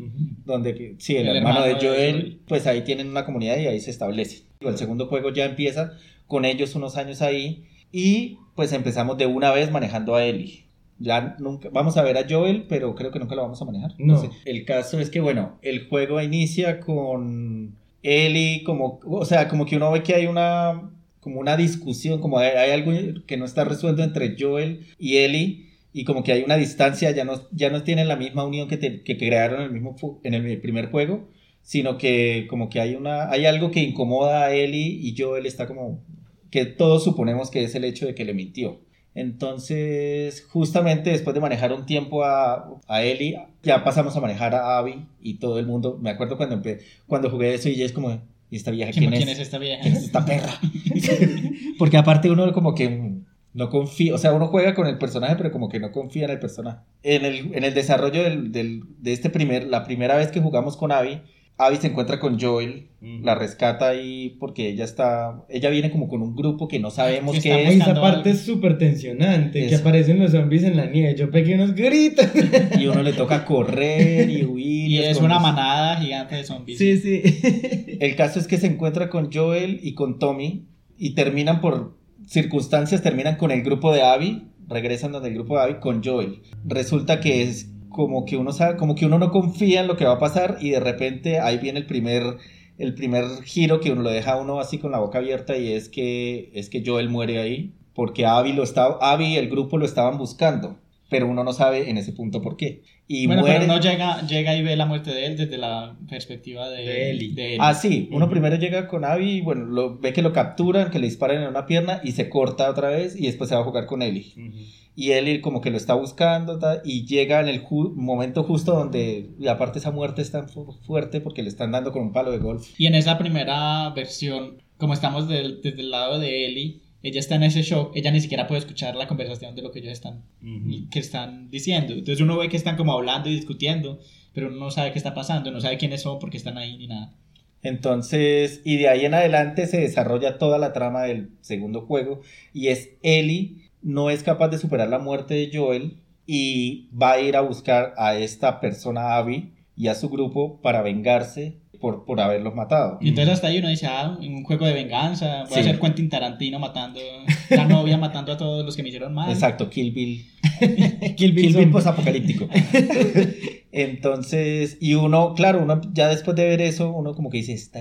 Donde, sí, el, El hermano, de hermano de Joel, Joel. pues ahí tienen una comunidad y ahí se establece. El segundo juego ya empieza con ellos unos años ahí y pues empezamos de una vez manejando a Ellie. Ya nunca, vamos a ver a Joel, pero creo que nunca lo vamos a manejar. No. sé. El caso es que, bueno, el juego inicia con Ellie como, o sea, como que uno ve que hay una, como una discusión, como hay, algo que no está resuelto entre Joel y Ellie y como que hay una distancia, ya no, ya no tienen la misma unión que, te- que crearon en el, mismo, en el primer juego, sino que como que hay, una, hay algo que incomoda a Ellie y Joel está como, que todos suponemos que es el hecho de que le mintió. Entonces, justamente después de manejar un tiempo a, a Ellie, ya pasamos a manejar a Abby y todo el mundo. Me acuerdo cuando, cuando jugué eso y es como, ¿y esta vieja ¿Quién, es esta vieja? ¿Quién es esta perra? Porque aparte uno como que no confía, o sea, uno juega con el personaje, pero como que no confía en el personaje. En el, en el desarrollo del, del- de este primer, la primera vez que jugamos con Abby, Abby se encuentra con Joel, la rescata ahí porque ella está, ella viene como con un grupo que no sabemos qué es. esa parte es súper tensionante, que aparecen los zombies en la nieve. Yo pegué unos gritos. Y uno le toca correr y huir. Y es una manada gigante de zombies. Sí, sí. El caso es que se encuentra con Joel y con Tommy y terminan por circunstancias, terminan con el grupo de Abby, regresan donde el grupo de Abby con Joel. Resulta que es como que uno sabe, como que uno no confía en lo que va a pasar y de repente ahí viene el primer el primer giro que uno lo deja a uno así con la boca abierta y es que es que Joel muere ahí porque Abby lo estaba Abby y el grupo lo estaban buscando, pero uno no sabe en ese punto por qué. Y bueno, muere pero no llega, llega y ve la muerte de él desde la perspectiva de, De Ellie. de Ah, sí, uno primero llega con Abby y bueno, lo, ve que lo capturan, que le disparan en una pierna y se corta otra vez y después se va a jugar con Ellie. Y Ellie como que lo está buscando y llega en el ju- momento justo donde, y aparte esa muerte es tan fu- fuerte porque le están dando con un palo de golf. Y en esa primera versión, como estamos del- desde el lado de Ellie, ella está en ese shock, ella ni siquiera puede escuchar la conversación de lo que ellos están, Ujú. que están diciendo. Entonces uno ve que están como hablando y discutiendo, pero uno no sabe qué está pasando, no sabe quiénes son, por qué están ahí ni nada. Entonces, y de ahí en adelante se desarrolla toda la trama del segundo juego y es Ellie no es capaz de superar la muerte de Joel y va a ir a buscar a esta persona Abby y a su grupo para vengarse por, por haberlos matado. Y entonces hasta ahí uno dice, ah, un juego de venganza, voy Sí. a ser Quentin Tarantino matando, la novia matando a todos los que me hicieron mal. Exacto, Kill Bill. Kill Kill Bill Bill posapocalíptico. Entonces, y uno, claro, uno ya después de ver eso, uno como que dice, esta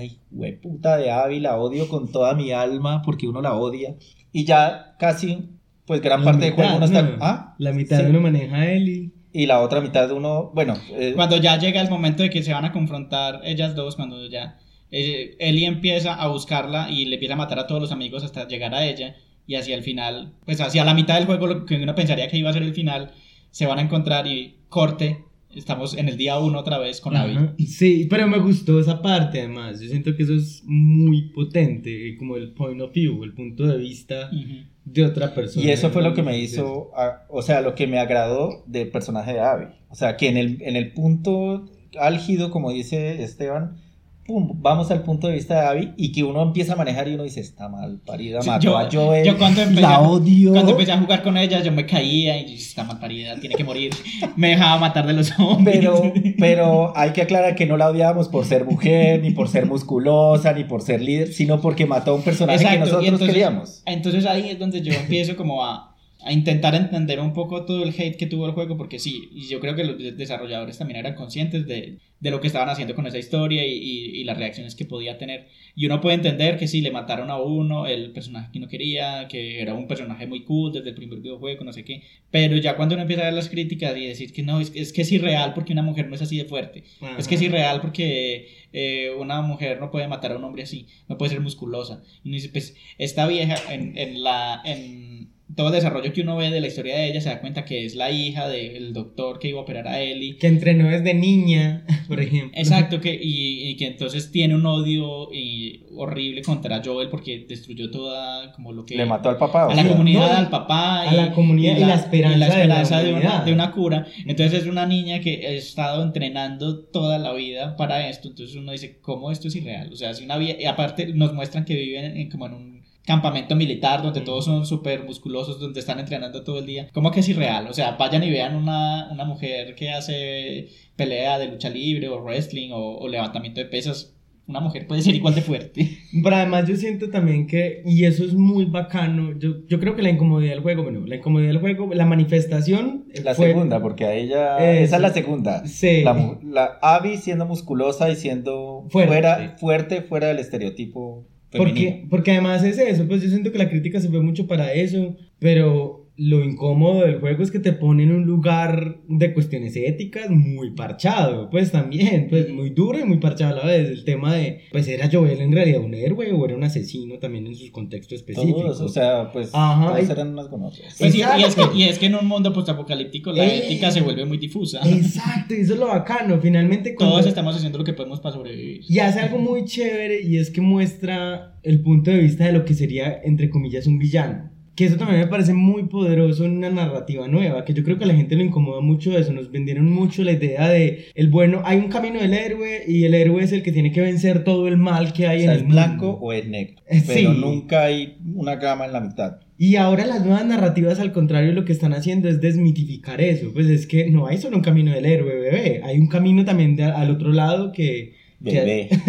puta de Abby la odio con toda mi alma porque uno la odia. Y ya casi, pues gran La parte del mitad, juego uno está... ¿no? ¿Ah? La mitad Sí. de uno maneja Ellie. Y la otra mitad de uno, bueno, eh, Cuando ya llega el momento de que se van a confrontar ellas dos, cuando ya eh, Ellie empieza a buscarla y le empieza a matar a todos los amigos hasta llegar a ella, y hacia el final, pues hacia la mitad del juego, lo que uno pensaría que iba a ser el final, se van a encontrar y corte, estamos en el día uno otra vez con Abby. Ajá. Sí, pero me gustó esa parte además. Yo siento que eso es muy potente, como el point of view, el punto de vista de otra persona. y eso fue lo que me hizo, o sea, lo que me agradó del personaje de Abby. O sea, que en el, en el punto álgido, como dice Esteban, pum, vamos al punto de vista de Abby y que uno empieza a manejar y uno dice, está mal parida, mató yo- a Joel, yo cuando empecé la a- odio. Cuando empecé a jugar con ella, yo me caía y yo, está mal parida, tiene que morir. Me dejaba matar de los zombies. Pero, pero hay que aclarar que no la odiábamos por ser mujer, ni por ser musculosa, ni por ser líder, sino porque mató a un personaje que Exacto, nosotros entonces- queríamos. Entonces ahí es donde yo empiezo como a, a intentar entender un poco todo el hate que tuvo el juego, porque sí, y yo creo que los de- desarrolladores también eran conscientes de, de lo que estaban haciendo con esa historia y, y- y las reacciones que podía tener. Y uno puede entender que sí, le mataron a uno, el personaje que no quería, que era un personaje muy cool desde el primer videojuego, no sé qué, pero ya cuando uno empieza a ver las críticas y decir que no, es, es que es irreal porque una mujer no es así de fuerte, Ajá. es que es irreal porque eh, una mujer no puede matar a un hombre así, no puede ser musculosa. Y uno dice, pues esta vieja en, en la... En, todo el desarrollo que uno ve de la historia de ella se da cuenta que es la hija del doctor que iba a operar a Ellie. Que entrenó desde niña, por ejemplo. Exacto, que, y, y que entonces tiene un odio y horrible contra Joel porque destruyó toda como lo que... Le mató al papá. a la sea, comunidad, no, al papá. a la comunidad y la esperanza y la de la esperanza de, una, de una cura. Entonces es una niña que ha estado entrenando toda la vida para esto. Entonces uno dice, ¿cómo esto es irreal? O sea, si una vie- y aparte nos muestran que viven en- como en un campamento militar donde todos son súper musculosos, donde están entrenando todo el día. ¿Cómo que es irreal? O sea, vayan y vean una, una mujer que hace pelea de lucha libre o wrestling o, o levantamiento de pesas. Una mujer puede ser igual de fuerte. Pero además yo siento también que, y eso es muy bacano, yo, yo creo que la incomodidad del juego, bueno, la incomodidad del juego, la manifestación... eh, La fue- segunda, porque a ella. Eso. Esa es la segunda. Sí. La, la Abby siendo musculosa y siendo Fuerte. fuera, fuerte fuera del estereotipo Porque, porque además es eso, pues yo siento que la crítica se fue mucho para eso, pero lo incómodo del juego es que te pone en un lugar de cuestiones éticas muy parchado, pues también, pues muy duro y muy parchado a la vez. El tema de, pues era Joel en realidad un héroe o era un asesino también en sus contextos específicos. Todos, o sea, pues Ajá, todos eran unas con otras. Pues sí, y, es que, y es que en un mundo postapocalíptico la Eh. ética se vuelve muy difusa. Exacto, y eso es lo bacano, finalmente cuando- Todos estamos haciendo lo que podemos para sobrevivir. Y hace algo muy chévere y es que muestra el punto de vista de lo que sería, entre comillas, un villano. Que eso también me parece muy poderoso en una narrativa nueva, que yo creo que a la gente le incomoda mucho eso. Nos vendieron mucho la idea de el bueno, hay un camino del héroe y el héroe es el que tiene que vencer todo el mal que O hay sea, en es el blanco mundo. o es negro. Eh, Pero sí. nunca hay una gama en la mitad. Y ahora las nuevas narrativas, al contrario, lo que están haciendo es desmitificar eso. Pues es que no hay solo un camino del héroe, bebé. Hay un camino también de- al otro lado que... Bebé.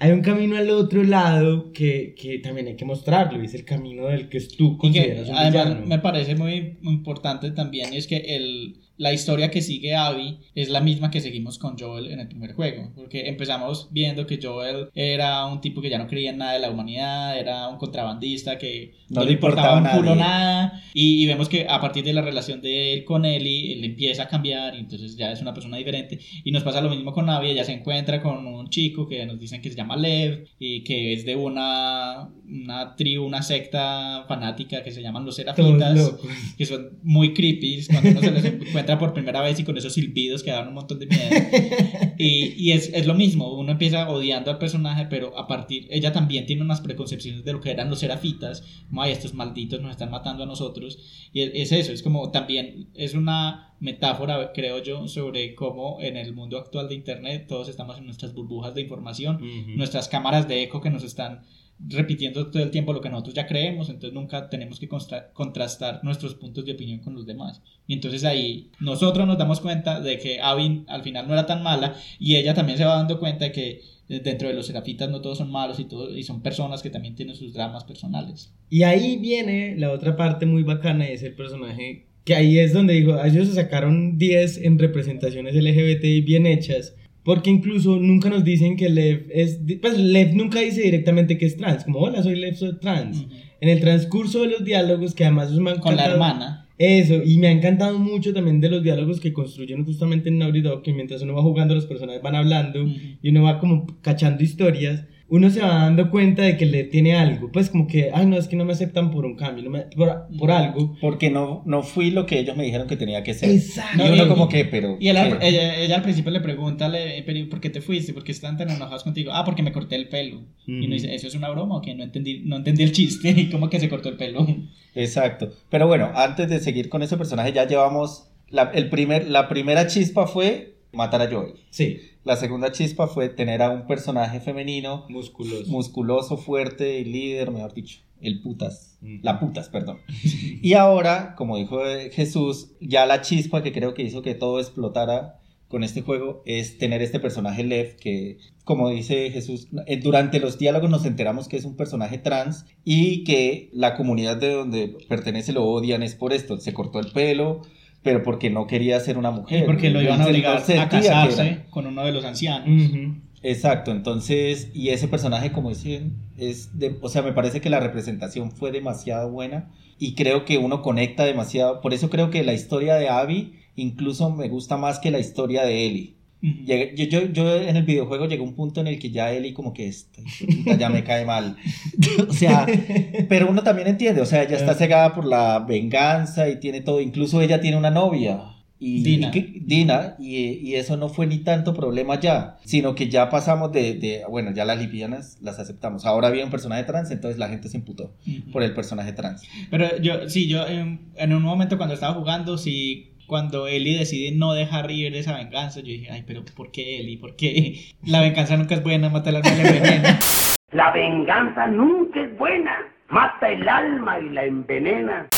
hay un camino al otro lado que, que también hay que mostrarlo, y es el camino del que tú Y que consideras un además villano. me parece muy, muy importante también es que el, la historia que sigue Abby es la misma que seguimos con Joel en el primer juego, porque empezamos viendo que Joel era un tipo que ya no creía en nada de la humanidad, era un contrabandista que No le importaba un a culo nada, y, y vemos que a partir de la relación de él con Ellie, él empieza a cambiar, y entonces ya es una persona diferente, y nos pasa lo mismo con Abby, ella se encuentra con un chico que nos dicen que se llama Lev, y que es de una, una tribu, una secta fanática que se llaman los Serafitas que son muy creepy cuando uno se los encuentra por primera vez y con esos silbidos que dan un montón de miedo. Y, y es, es lo mismo, uno empieza odiando al personaje, pero a partir, ella también tiene unas preconcepciones de lo que eran los serafitas, como, ay, estos malditos nos están matando a nosotros. Y es, es eso, es como también, es una metáfora, creo yo, sobre cómo en el mundo actual de Internet todos estamos en nuestras burbujas de información, nuestras cámaras de eco que nos están repitiendo todo el tiempo lo que nosotros ya creemos, entonces nunca tenemos que contrastar nuestros puntos de opinión con los demás. Y entonces ahí nosotros nos damos cuenta de que Abby al final no era tan mala y ella también se va dando cuenta de que eh, dentro de los serafitas no todos son malos y, todo, y son personas que también tienen sus dramas personales. Y ahí viene la otra parte muy bacana y es el personaje que ahí es donde digo, a ellos se sacaron 10 en representaciones LGBTI bien hechas, porque incluso nunca nos dicen que Lev es, pues Lev nunca dice directamente que es trans, como hola, soy Lev, soy trans. En el transcurso de los diálogos, que además me ha Con la hermana. Eso, y me ha encantado mucho también de los diálogos que construyen justamente en Naughty Dog, que mientras uno va jugando los personajes van hablando Ujú. y uno va como cachando historias, uno se va dando cuenta de que le tiene algo, pues como que, ay no, es que no me aceptan por un cambio, no me- por, por algo. Porque no, no fui lo que ellos me dijeron que tenía que ser. Exacto. Y uno como que, pero... Y ella, ella al principio le pregunta, le, pero ¿por qué te fuiste? ¿Por qué están tan enojados contigo? Ah, porque me corté el pelo. Y uno dice, ¿eso es una broma o qué? No entendí, no entendí el chiste. ¿Y cómo que se cortó el pelo? Exacto. Pero bueno, antes de seguir con ese personaje, ya llevamos. La, el primer, la primera chispa fue matar a Joel. Sí, La segunda chispa fue tener a un personaje femenino músculos. musculoso, fuerte y líder, mejor dicho. El putas. Mm. La putas, perdón. Y ahora, como dijo Jesús, ya la chispa que creo que hizo que todo explotara con este juego es tener este personaje Lev que, como dice Jesús, eh, durante los diálogos nos enteramos que es un personaje trans y que la comunidad de donde pertenece lo odian es por esto. Se cortó el pelo, pero porque no quería ser una mujer. Porque lo iban a obligar no a casarse con uno de los ancianos. Exacto, entonces, y ese personaje, como dicen, es de, o sea, me parece que la representación fue demasiado buena y creo que uno conecta demasiado, por eso creo que la historia de Abby incluso me gusta más que la historia de Ellie, Llegué- yo, yo, yo en el videojuego llegué a un punto en el que ya Eli como que este, ya me cae mal. o sea, pero uno también entiende, o sea, ella está cegada por la venganza y tiene todo, incluso ella tiene una novia. Y, Dina. y Dina, y, y eso no fue ni tanto problema ya, sino que ya pasamos de, de, bueno, ya las lesbianas las aceptamos. Ahora había un personaje trans, entonces la gente se imputó Ujú. por el personaje trans. Pero yo, sí, yo en, en un momento cuando estaba jugando, sí, cuando Ellie decide no dejar ir esa venganza, yo dije, ay, pero ¿por qué Ellie? ¿Por qué? La venganza nunca es buena, mata al alma y la envenena. La venganza nunca es buena. Mata el alma y la envenena.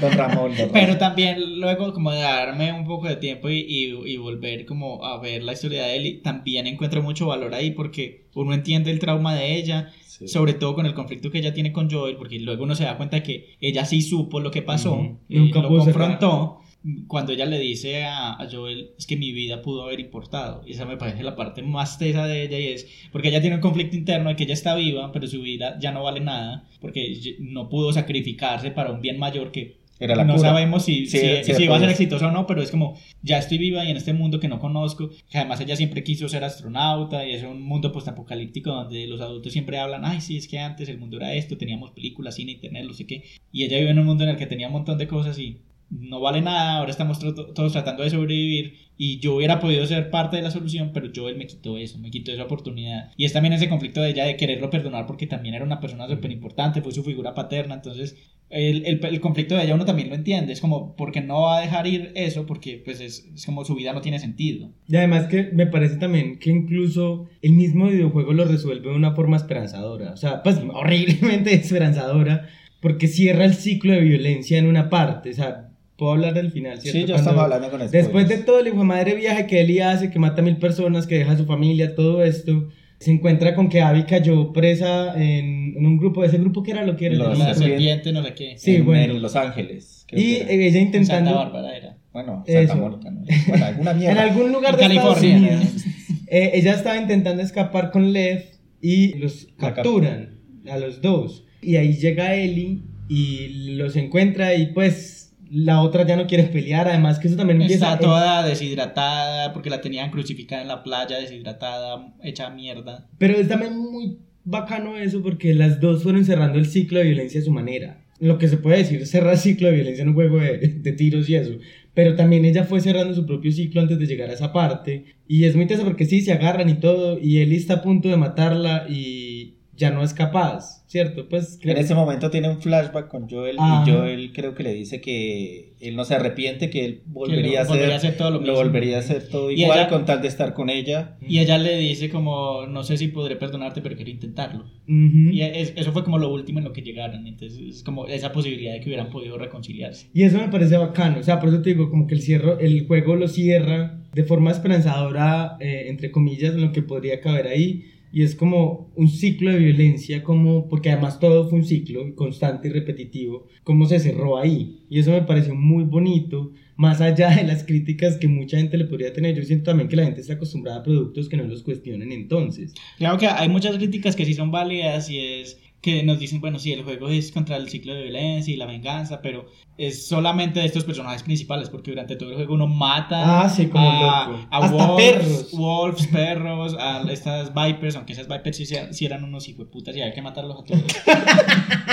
Don Ramón, don Ramón. Pero también luego como de darme un poco de tiempo y, y- y volver como a ver la historia de Ellie, también encuentro mucho valor ahí porque uno entiende el trauma de ella, Sí. sobre todo con el conflicto que ella tiene con Joel, porque luego uno se da cuenta que ella sí supo lo que pasó, Ujú. y Nunca lo confrontó. Cuando ella le dice a, a Joel, es que mi vida pudo haber importado. Y esa me parece la parte más tesa de ella y es, porque ella tiene un conflicto interno de que ella está viva, pero su vida ya no vale nada, porque no pudo sacrificarse para un bien mayor que Era la no cura. sabemos si, Sí, si, sí, si va a ser exitosa o no, pero es como, ya estoy viva y en este mundo que no conozco, que además ella siempre quiso ser astronauta y es un mundo postapocalíptico donde los adultos siempre hablan, ay, sí, es que antes el mundo era esto, teníamos películas, cine, internet, no sé qué, y ella vive en un mundo en el que tenía un montón de cosas y no vale nada, ahora estamos todos tratando de sobrevivir y yo hubiera podido ser parte de la solución, pero Joel me quitó eso, me quitó esa oportunidad. Y es también ese conflicto de ella de quererlo perdonar porque también era una persona súper importante, fue su figura paterna, entonces el, el, el conflicto de ella uno también lo entiende, es como, ¿por qué no va a dejar ir eso? Porque pues es, es como su vida no tiene sentido. Y además que me parece también que incluso el mismo videojuego lo resuelve de una forma esperanzadora. O sea, pues horriblemente esperanzadora. Porque cierra el ciclo de violencia en una parte. O sea, puedo hablar del final, ¿cierto? Sí, Cuando- estamos hablando con Después de spoilers. todo el hijo de madre viaje que Eli hace, que mata a mil personas, que deja a su familia, todo esto, se encuentra con que Abby cayó presa en, en un grupo, ese grupo que era lo que era. Los No serpiente, no sé qué. Sí, en, bueno. en Los Ángeles. y ella En intentando... Santa Bárbara era. Bueno, Santa. Mónica, ¿no? Bueno, alguna mierda. En algún lugar En de Estados California. Unidos, eh, ella estaba intentando escapar con Lev y los La capturan a los dos. Y ahí llega Ellie y los encuentra y pues la otra ya no quiere pelear. Además que eso también empieza... Está toda deshidratada porque la tenían crucificada en la playa, deshidratada, hecha mierda. Pero es también muy bacano eso porque las dos fueron cerrando el ciclo de violencia a su manera. Lo que se puede decir, cerrar ciclo de violencia en un juego de, de tiros y eso. Pero también ella fue cerrando su propio ciclo antes de llegar a esa parte. Y es muy teso porque sí, se agarran y todo. Y Ellie está a punto de matarla y ya no es capaz, ¿cierto? Pues En creo- ese momento tiene un flashback con Joel Ah. y Joel creo que le dice que él no se arrepiente, que él volvería, a, hacer, a hacer todo lo mismo. volvería a hacer todo Y igual ella- con tal de estar con ella. Y ella le dice como, no sé si podré perdonarte, pero quiero intentarlo. Ujú. Y es- eso fue como lo último en lo que llegaron. Entonces es como esa posibilidad de que hubieran podido reconciliarse. Y eso me parece bacano, o sea, por eso te digo, como que el, cierro, el juego lo cierra de forma esperanzadora, eh, entre comillas, en lo que podría caber ahí. Y es como un ciclo de violencia, como, porque además todo fue un ciclo constante y repetitivo, como se cerró ahí. Y eso me pareció muy bonito, más allá de las críticas que mucha gente le podría tener. Yo siento también que la gente está acostumbrada a productos que no los cuestionen entonces. Claro que hay muchas críticas que sí son válidas y es que nos dicen, bueno, sí, el juego es contra el ciclo de violencia y la venganza, pero es solamente de estos personajes principales, porque durante todo el juego uno mata Ah, sí, como a, loco. a Hasta wolves, perros. wolves, perros, a estas vipers, aunque esas vipers sí, eran unos hijueputas y había que matarlos a todos.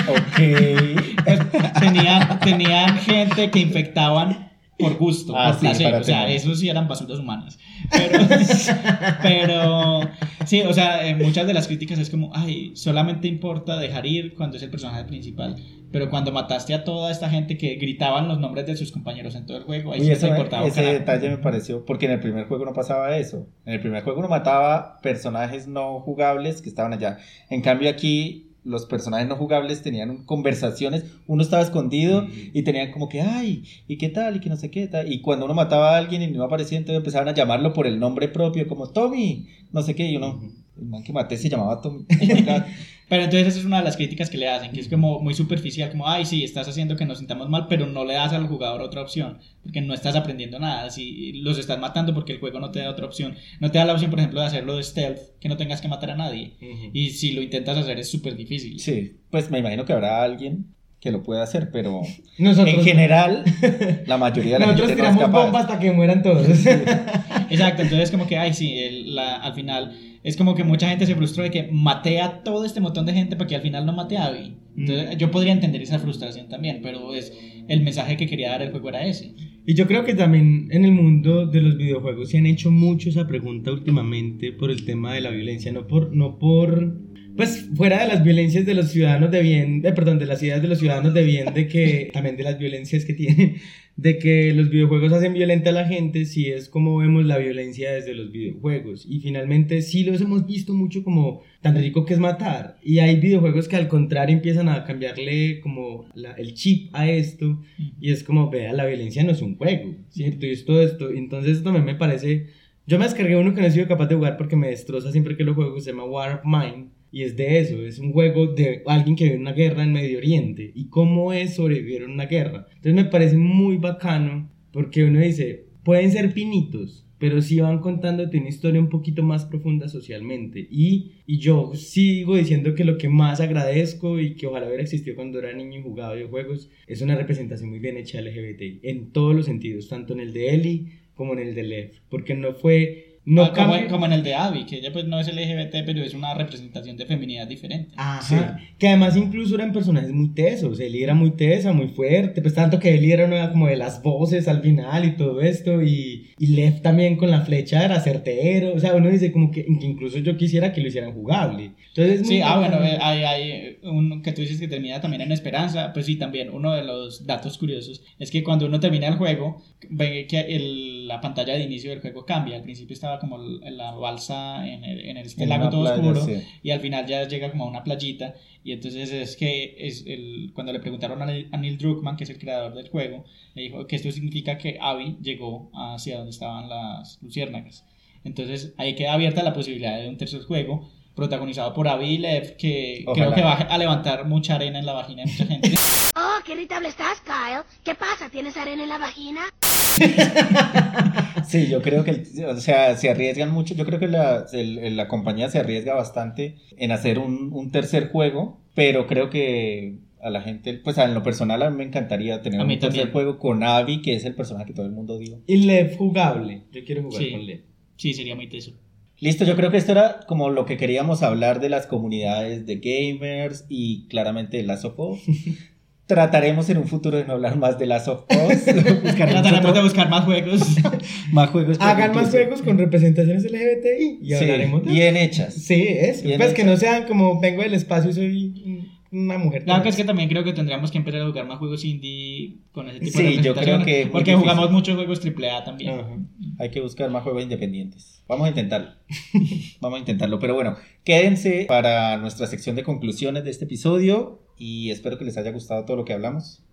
Ok. tenían, tenían gente que infectaban por gusto, Ah, por sí, placer. O sea, esos sí eran basuras humanas. Pero, pero sí, o sea, eh, muchas de las críticas es como, ay, solamente importa dejar ir cuando es el personaje principal. Pero cuando mataste a toda esta gente que gritaban los nombres de sus compañeros en todo el juego, ahí sí eso te importaba. ese carajo. detalle me pareció, porque en el primer juego no pasaba eso. En el primer juego uno mataba personajes no jugables que estaban allá. En cambio aquí los personajes no jugables tenían conversaciones, uno estaba escondido y tenían como que, ay, ¿y qué tal? Y que no sé qué tal. Y cuando uno mataba a alguien y no aparecía, entonces empezaban a llamarlo por el nombre propio, como Tommy, no sé qué, y uno, el man que maté se llamaba Tommy. Pero entonces esa es una de las críticas que le hacen, que es como muy superficial, como, ay, sí, estás haciendo que nos sintamos mal, pero no le das al jugador otra opción, porque no estás aprendiendo nada, si los estás matando porque el juego no te da otra opción, no te da la opción, por ejemplo, de hacerlo de stealth, que no tengas que matar a nadie, y si lo intentas hacer es súper difícil. Sí, pues me imagino que habrá alguien que lo pueda hacer, pero Nosotros, en general la mayoría de la nosotros gente no es capaz. bombas hasta que mueran todos. Exacto, entonces como que, ay, sí, el- la- al final es como que mucha gente se frustró de que maté a todo este montón de gente porque al final no maté a Abby. Entonces yo podría entender esa frustración también, pero es el mensaje que quería dar el juego era ese. Y yo creo que también en el mundo de los videojuegos se han hecho mucho esa pregunta últimamente por el tema de la violencia, no por, no por, pues fuera de las violencias de los ciudadanos de bien, eh, perdón, de las ideas de los ciudadanos de bien, de que también de las violencias que tienen, de que los videojuegos hacen violenta a la gente, si es como vemos la violencia desde los videojuegos. Y finalmente sí los hemos visto mucho como tan rico que es matar. Y hay videojuegos que al contrario empiezan a cambiarle como la- el chip a esto. Y es como, vea, la violencia no es un juego, ¿cierto? Y es todo esto. Entonces esto también me parece... Yo me descargué uno que no he sido capaz de jugar porque me destroza siempre que lo juego, se llama War of Mine. Y es de eso, es un juego de alguien que vive una guerra en Medio Oriente. Y cómo es sobrevivir en una guerra. Entonces me parece muy bacano porque uno dice, pueden ser pinitos, pero sí van contándote una historia un poquito más profunda socialmente. Y, y yo sigo diciendo que lo que más agradezco y que ojalá hubiera existido cuando era niño y jugaba videojuegos es una representación muy bien hecha LGBT en todos los sentidos, tanto en el de Ellie como en el de Lev, porque no fue... No Ah, como, cambia- como en el de Abby, que ella pues no es LGBT, pero es una representación de feminidad diferente. Ajá. Que además incluso eran personajes muy tesos. Eli era muy tesa, muy fuerte. Pues tanto que Eli era una como de las voces al final y todo esto. Y, y Lev también con la flecha era certero. O sea, uno dice como que, que incluso yo quisiera que lo hicieran jugable. Entonces, es muy Sí, ah, bueno, eh, hay, hay un que tú dices que termina también en esperanza, pues sí, también uno de los datos curiosos es que cuando uno termina el juego, ve que el- la pantalla de inicio del juego cambia, al principio estaba como en la balsa en, el, en este En lago todo playa, oscuro sí. y al final ya llega como a una playita y entonces es que es el, cuando le preguntaron a Neil, a Neil Druckmann, que es el creador del juego, le dijo que esto significa que Abby llegó hacia donde estaban las luciérnagas. Entonces ahí queda abierta la posibilidad de un tercer juego protagonizado por Abby y Lev, que Ojalá. creo que va a levantar mucha arena en la vagina de mucha gente. Oh, qué irritable estás, Kyle. ¿Qué pasa? ¿Tienes arena en la vagina? Sí, yo creo que, o sea, se arriesgan mucho. Yo creo que la, el- la compañía se arriesga bastante en hacer un, un tercer juego, pero creo que a la gente, pues en lo personal a mí me encantaría tener A un mí tercer también. juego con Abby, que es el personaje que todo el mundo dio. Y Lev jugable. Yo quiero jugar Sí. con Lev. Sí, sería muy teso. Listo, yo creo que esto era como lo que queríamos hablar de las comunidades de gamers y claramente de Last of Us. Trataremos en un futuro de no hablar más de Last of Us. Trataremos de buscar más juegos. más juegos. Hagan más juegos con representaciones LGBTI. Y Sí, hablaremos de bien hechas. Sí, es. Bien Pues que no sean como vengo del espacio y soy una mujer. Claro que es que también creo que tendríamos que empezar a jugar más juegos indie con ese tipo Sí, de yo creo que Porque difícil. jugamos muchos juegos AAA también. Ajá. Hay que buscar más juegos independientes. Vamos a intentarlo. Vamos a intentarlo. Pero bueno, quédense para nuestra sección de conclusiones de este episodio y espero que les haya gustado todo lo que hablamos.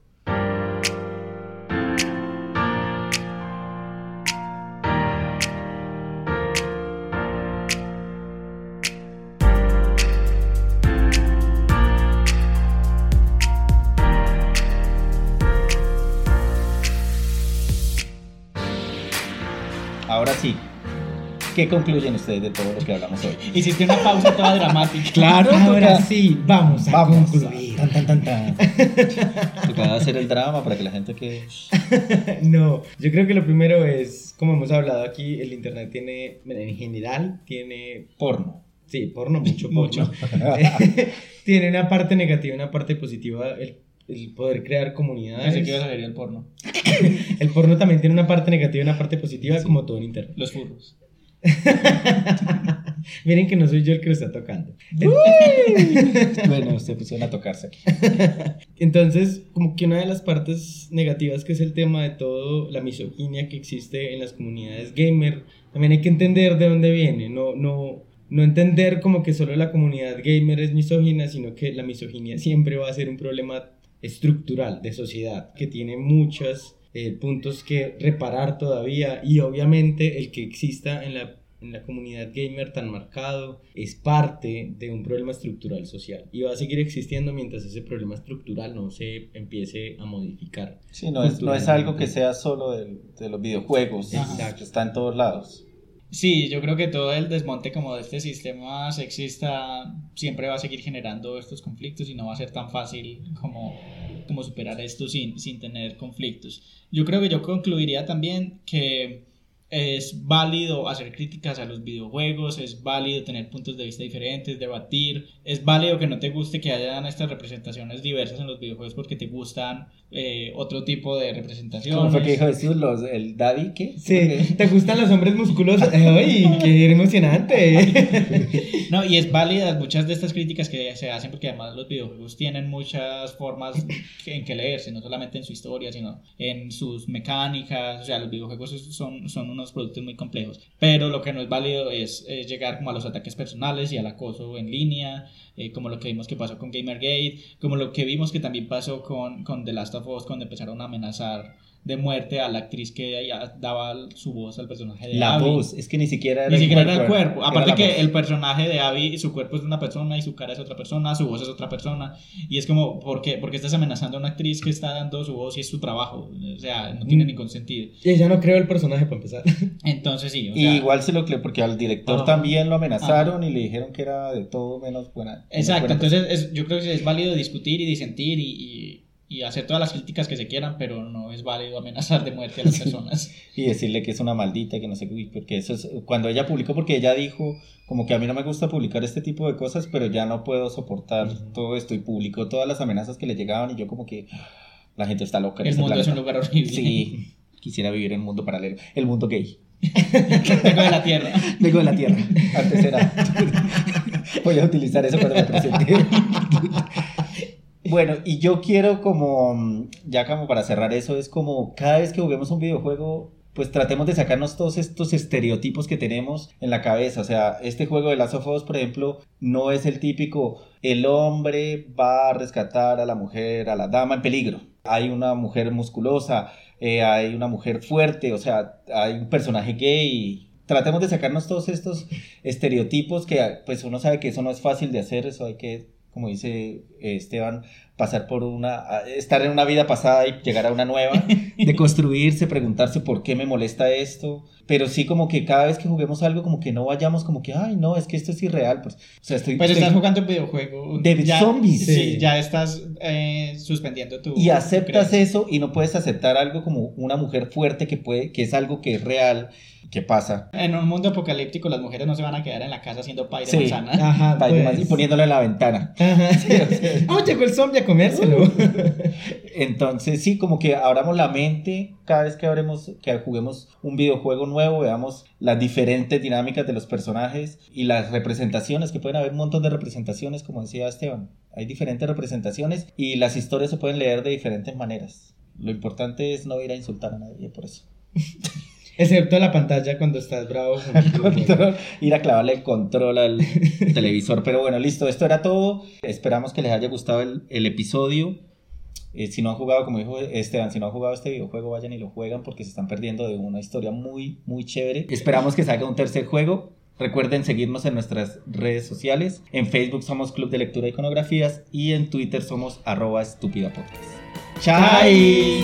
¿Qué concluyen ustedes de todo lo que hablamos hoy? Hiciste una pausa toda dramática. Claro, Ahora toca- sí, vamos a Vamos. concluir. Tan, tan, tan, tan. Hacer el drama para que la gente que... No, yo creo que lo primero es, como hemos hablado aquí, el internet tiene, en general, tiene, Porno. sí, porno, mucho Mucho. porno. tiene una parte negativa y una parte positiva, el, el poder crear comunidades. Pensé que ibas a el porno. El porno también tiene una parte negativa y una parte positiva, como todo en internet. Los furros. Miren que no soy yo el que lo está tocando. bueno, se pusieron a tocarse. Entonces, como que una de las partes negativas que es el tema de todo, la misoginia que existe en las comunidades gamer, también hay que entender de dónde viene, no, no, no entender como que solo la comunidad gamer es misógina, sino que la misoginia siempre va a ser un problema estructural de sociedad que tiene muchos eh, puntos que reparar todavía y obviamente el que exista en la en la comunidad gamer tan marcado es parte de un problema estructural social y va a seguir existiendo mientras ese problema estructural no se empiece a modificar. Sí, no es, no es algo que sea solo del- de, los videojuegos. Exacto. Está en todos lados. Sí, yo creo que todo el desmonte como de este sistema sexista siempre va a seguir generando estos conflictos y no va a ser tan fácil como, como superar esto sin, sin tener conflictos. Yo creo que yo concluiría también que es válido hacer críticas a los videojuegos, es válido tener puntos de vista diferentes, debatir, es válido que no te guste que hayan estas representaciones diversas en los videojuegos porque te gustan eh, otro tipo de representaciones. ¿Cómo fue que dijo Jesús? Los, ¿El Daddy qué? Sí, ¿te gustan los hombres musculosos? ¡Ay, qué emocionante! No, y es válida muchas de estas críticas que se hacen porque además los videojuegos tienen muchas formas en que leerse, no solamente en su historia, sino en sus mecánicas, o sea, los videojuegos son, son unos productos muy complejos, pero lo que no es válido es, es llegar como a los ataques personales y al acoso en línea, eh, como lo que vimos que pasó con Gamergate, como lo que vimos que también pasó con, con The Last of Us cuando empezaron a amenazar de muerte a la actriz que daba su voz al personaje de La Abby. voz, es que ni siquiera era Ni el siquiera cuerpo, era el cuerpo. era Aparte la que voz. el personaje de Abby, su cuerpo es de una persona y su cara es otra persona, su voz es otra persona. Y es como, ¿por qué? Porque estás amenazando a una actriz que está dando su voz y es su trabajo. O sea, no Mm. tiene ningún sentido. Y ella no creo el personaje para empezar. Entonces sí, o Y sea, igual se lo creo porque al director Ah. también lo amenazaron y le dijeron que era de todo menos buena. Exacto, buena entonces es- yo creo que es válido discutir y disentir y, y- y hacer todas las críticas que se quieran, pero no es válido amenazar de muerte a las personas. y decirle que es una maldita, que no sé qué, porque eso es cuando ella publicó, porque ella dijo como que a mí no me gusta publicar este tipo de cosas, pero ya no puedo soportar todo esto y publicó todas las amenazas que le llegaban y yo como que la gente está loca. El este mundo es un lugar horrible. Sí, quisiera vivir en un mundo paralelo, el mundo gay. Vengo de la tierra. Vengo de la Tierra, antes era. Voy a utilizar eso cuando me presente. Bueno, y yo quiero como, mm, ya como para cerrar eso, es como cada vez que juguemos un videojuego, pues tratemos de sacarnos todos estos estereotipos que tenemos en la cabeza. O sea, este juego de Last of Us, por ejemplo, no es el típico, el hombre va a rescatar a la mujer, a la dama en peligro. Hay una mujer musculosa, eh, hay una mujer fuerte, o sea, hay un personaje gay. Tratemos de sacarnos todos estos estereotipos que pues uno sabe que eso no es fácil de hacer, eso hay que, como dice eh, Esteban, pasar por una, estar en una vida pasada y llegar a una nueva, de construirse, preguntarse por qué me molesta esto, pero sí como que cada vez que juguemos algo como que no vayamos como que, ay no, es que esto es irreal, pues, o sea, estoy... Pues estoy- estás jugando un videojuego. De ya, zombies. Sí, Sí. ya estás eh, suspendiendo tu. y tu aceptas creencia. eso y no puedes aceptar algo como una mujer fuerte que puede, que es algo que es real, que pasa. En un mundo apocalíptico, las mujeres no se van a quedar en la casa haciendo pay de Sí. manzana. Ajá, pues. y poniéndole en la ventana. Ajá, sí, o sea, ¡Oh, llegó el zombie a comérselo! Entonces, sí, como que abramos la mente cada vez que abremos, que juguemos un videojuego nuevo, veamos las diferentes dinámicas de los personajes y las representaciones, que pueden haber un montón de representaciones, como decía Esteban. Hay diferentes representaciones y las historias se pueden leer de diferentes maneras. Lo importante es no ir a insultar a nadie por eso. Excepto la pantalla cuando estás bravo. con. Control, ir a clavarle el control al televisor. Pero bueno, listo, esto era todo. Esperamos que les haya gustado el, el episodio. Eh, si no han jugado, como dijo Esteban, si no han jugado este videojuego, vayan y lo juegan porque se están perdiendo de una historia muy, muy chévere. Esperamos que salga un tercer juego. Recuerden seguirnos en nuestras redes sociales. En Facebook somos Club de Lectura e Iconografías y en Twitter somos arroba estúpida podcast. ¡Chai!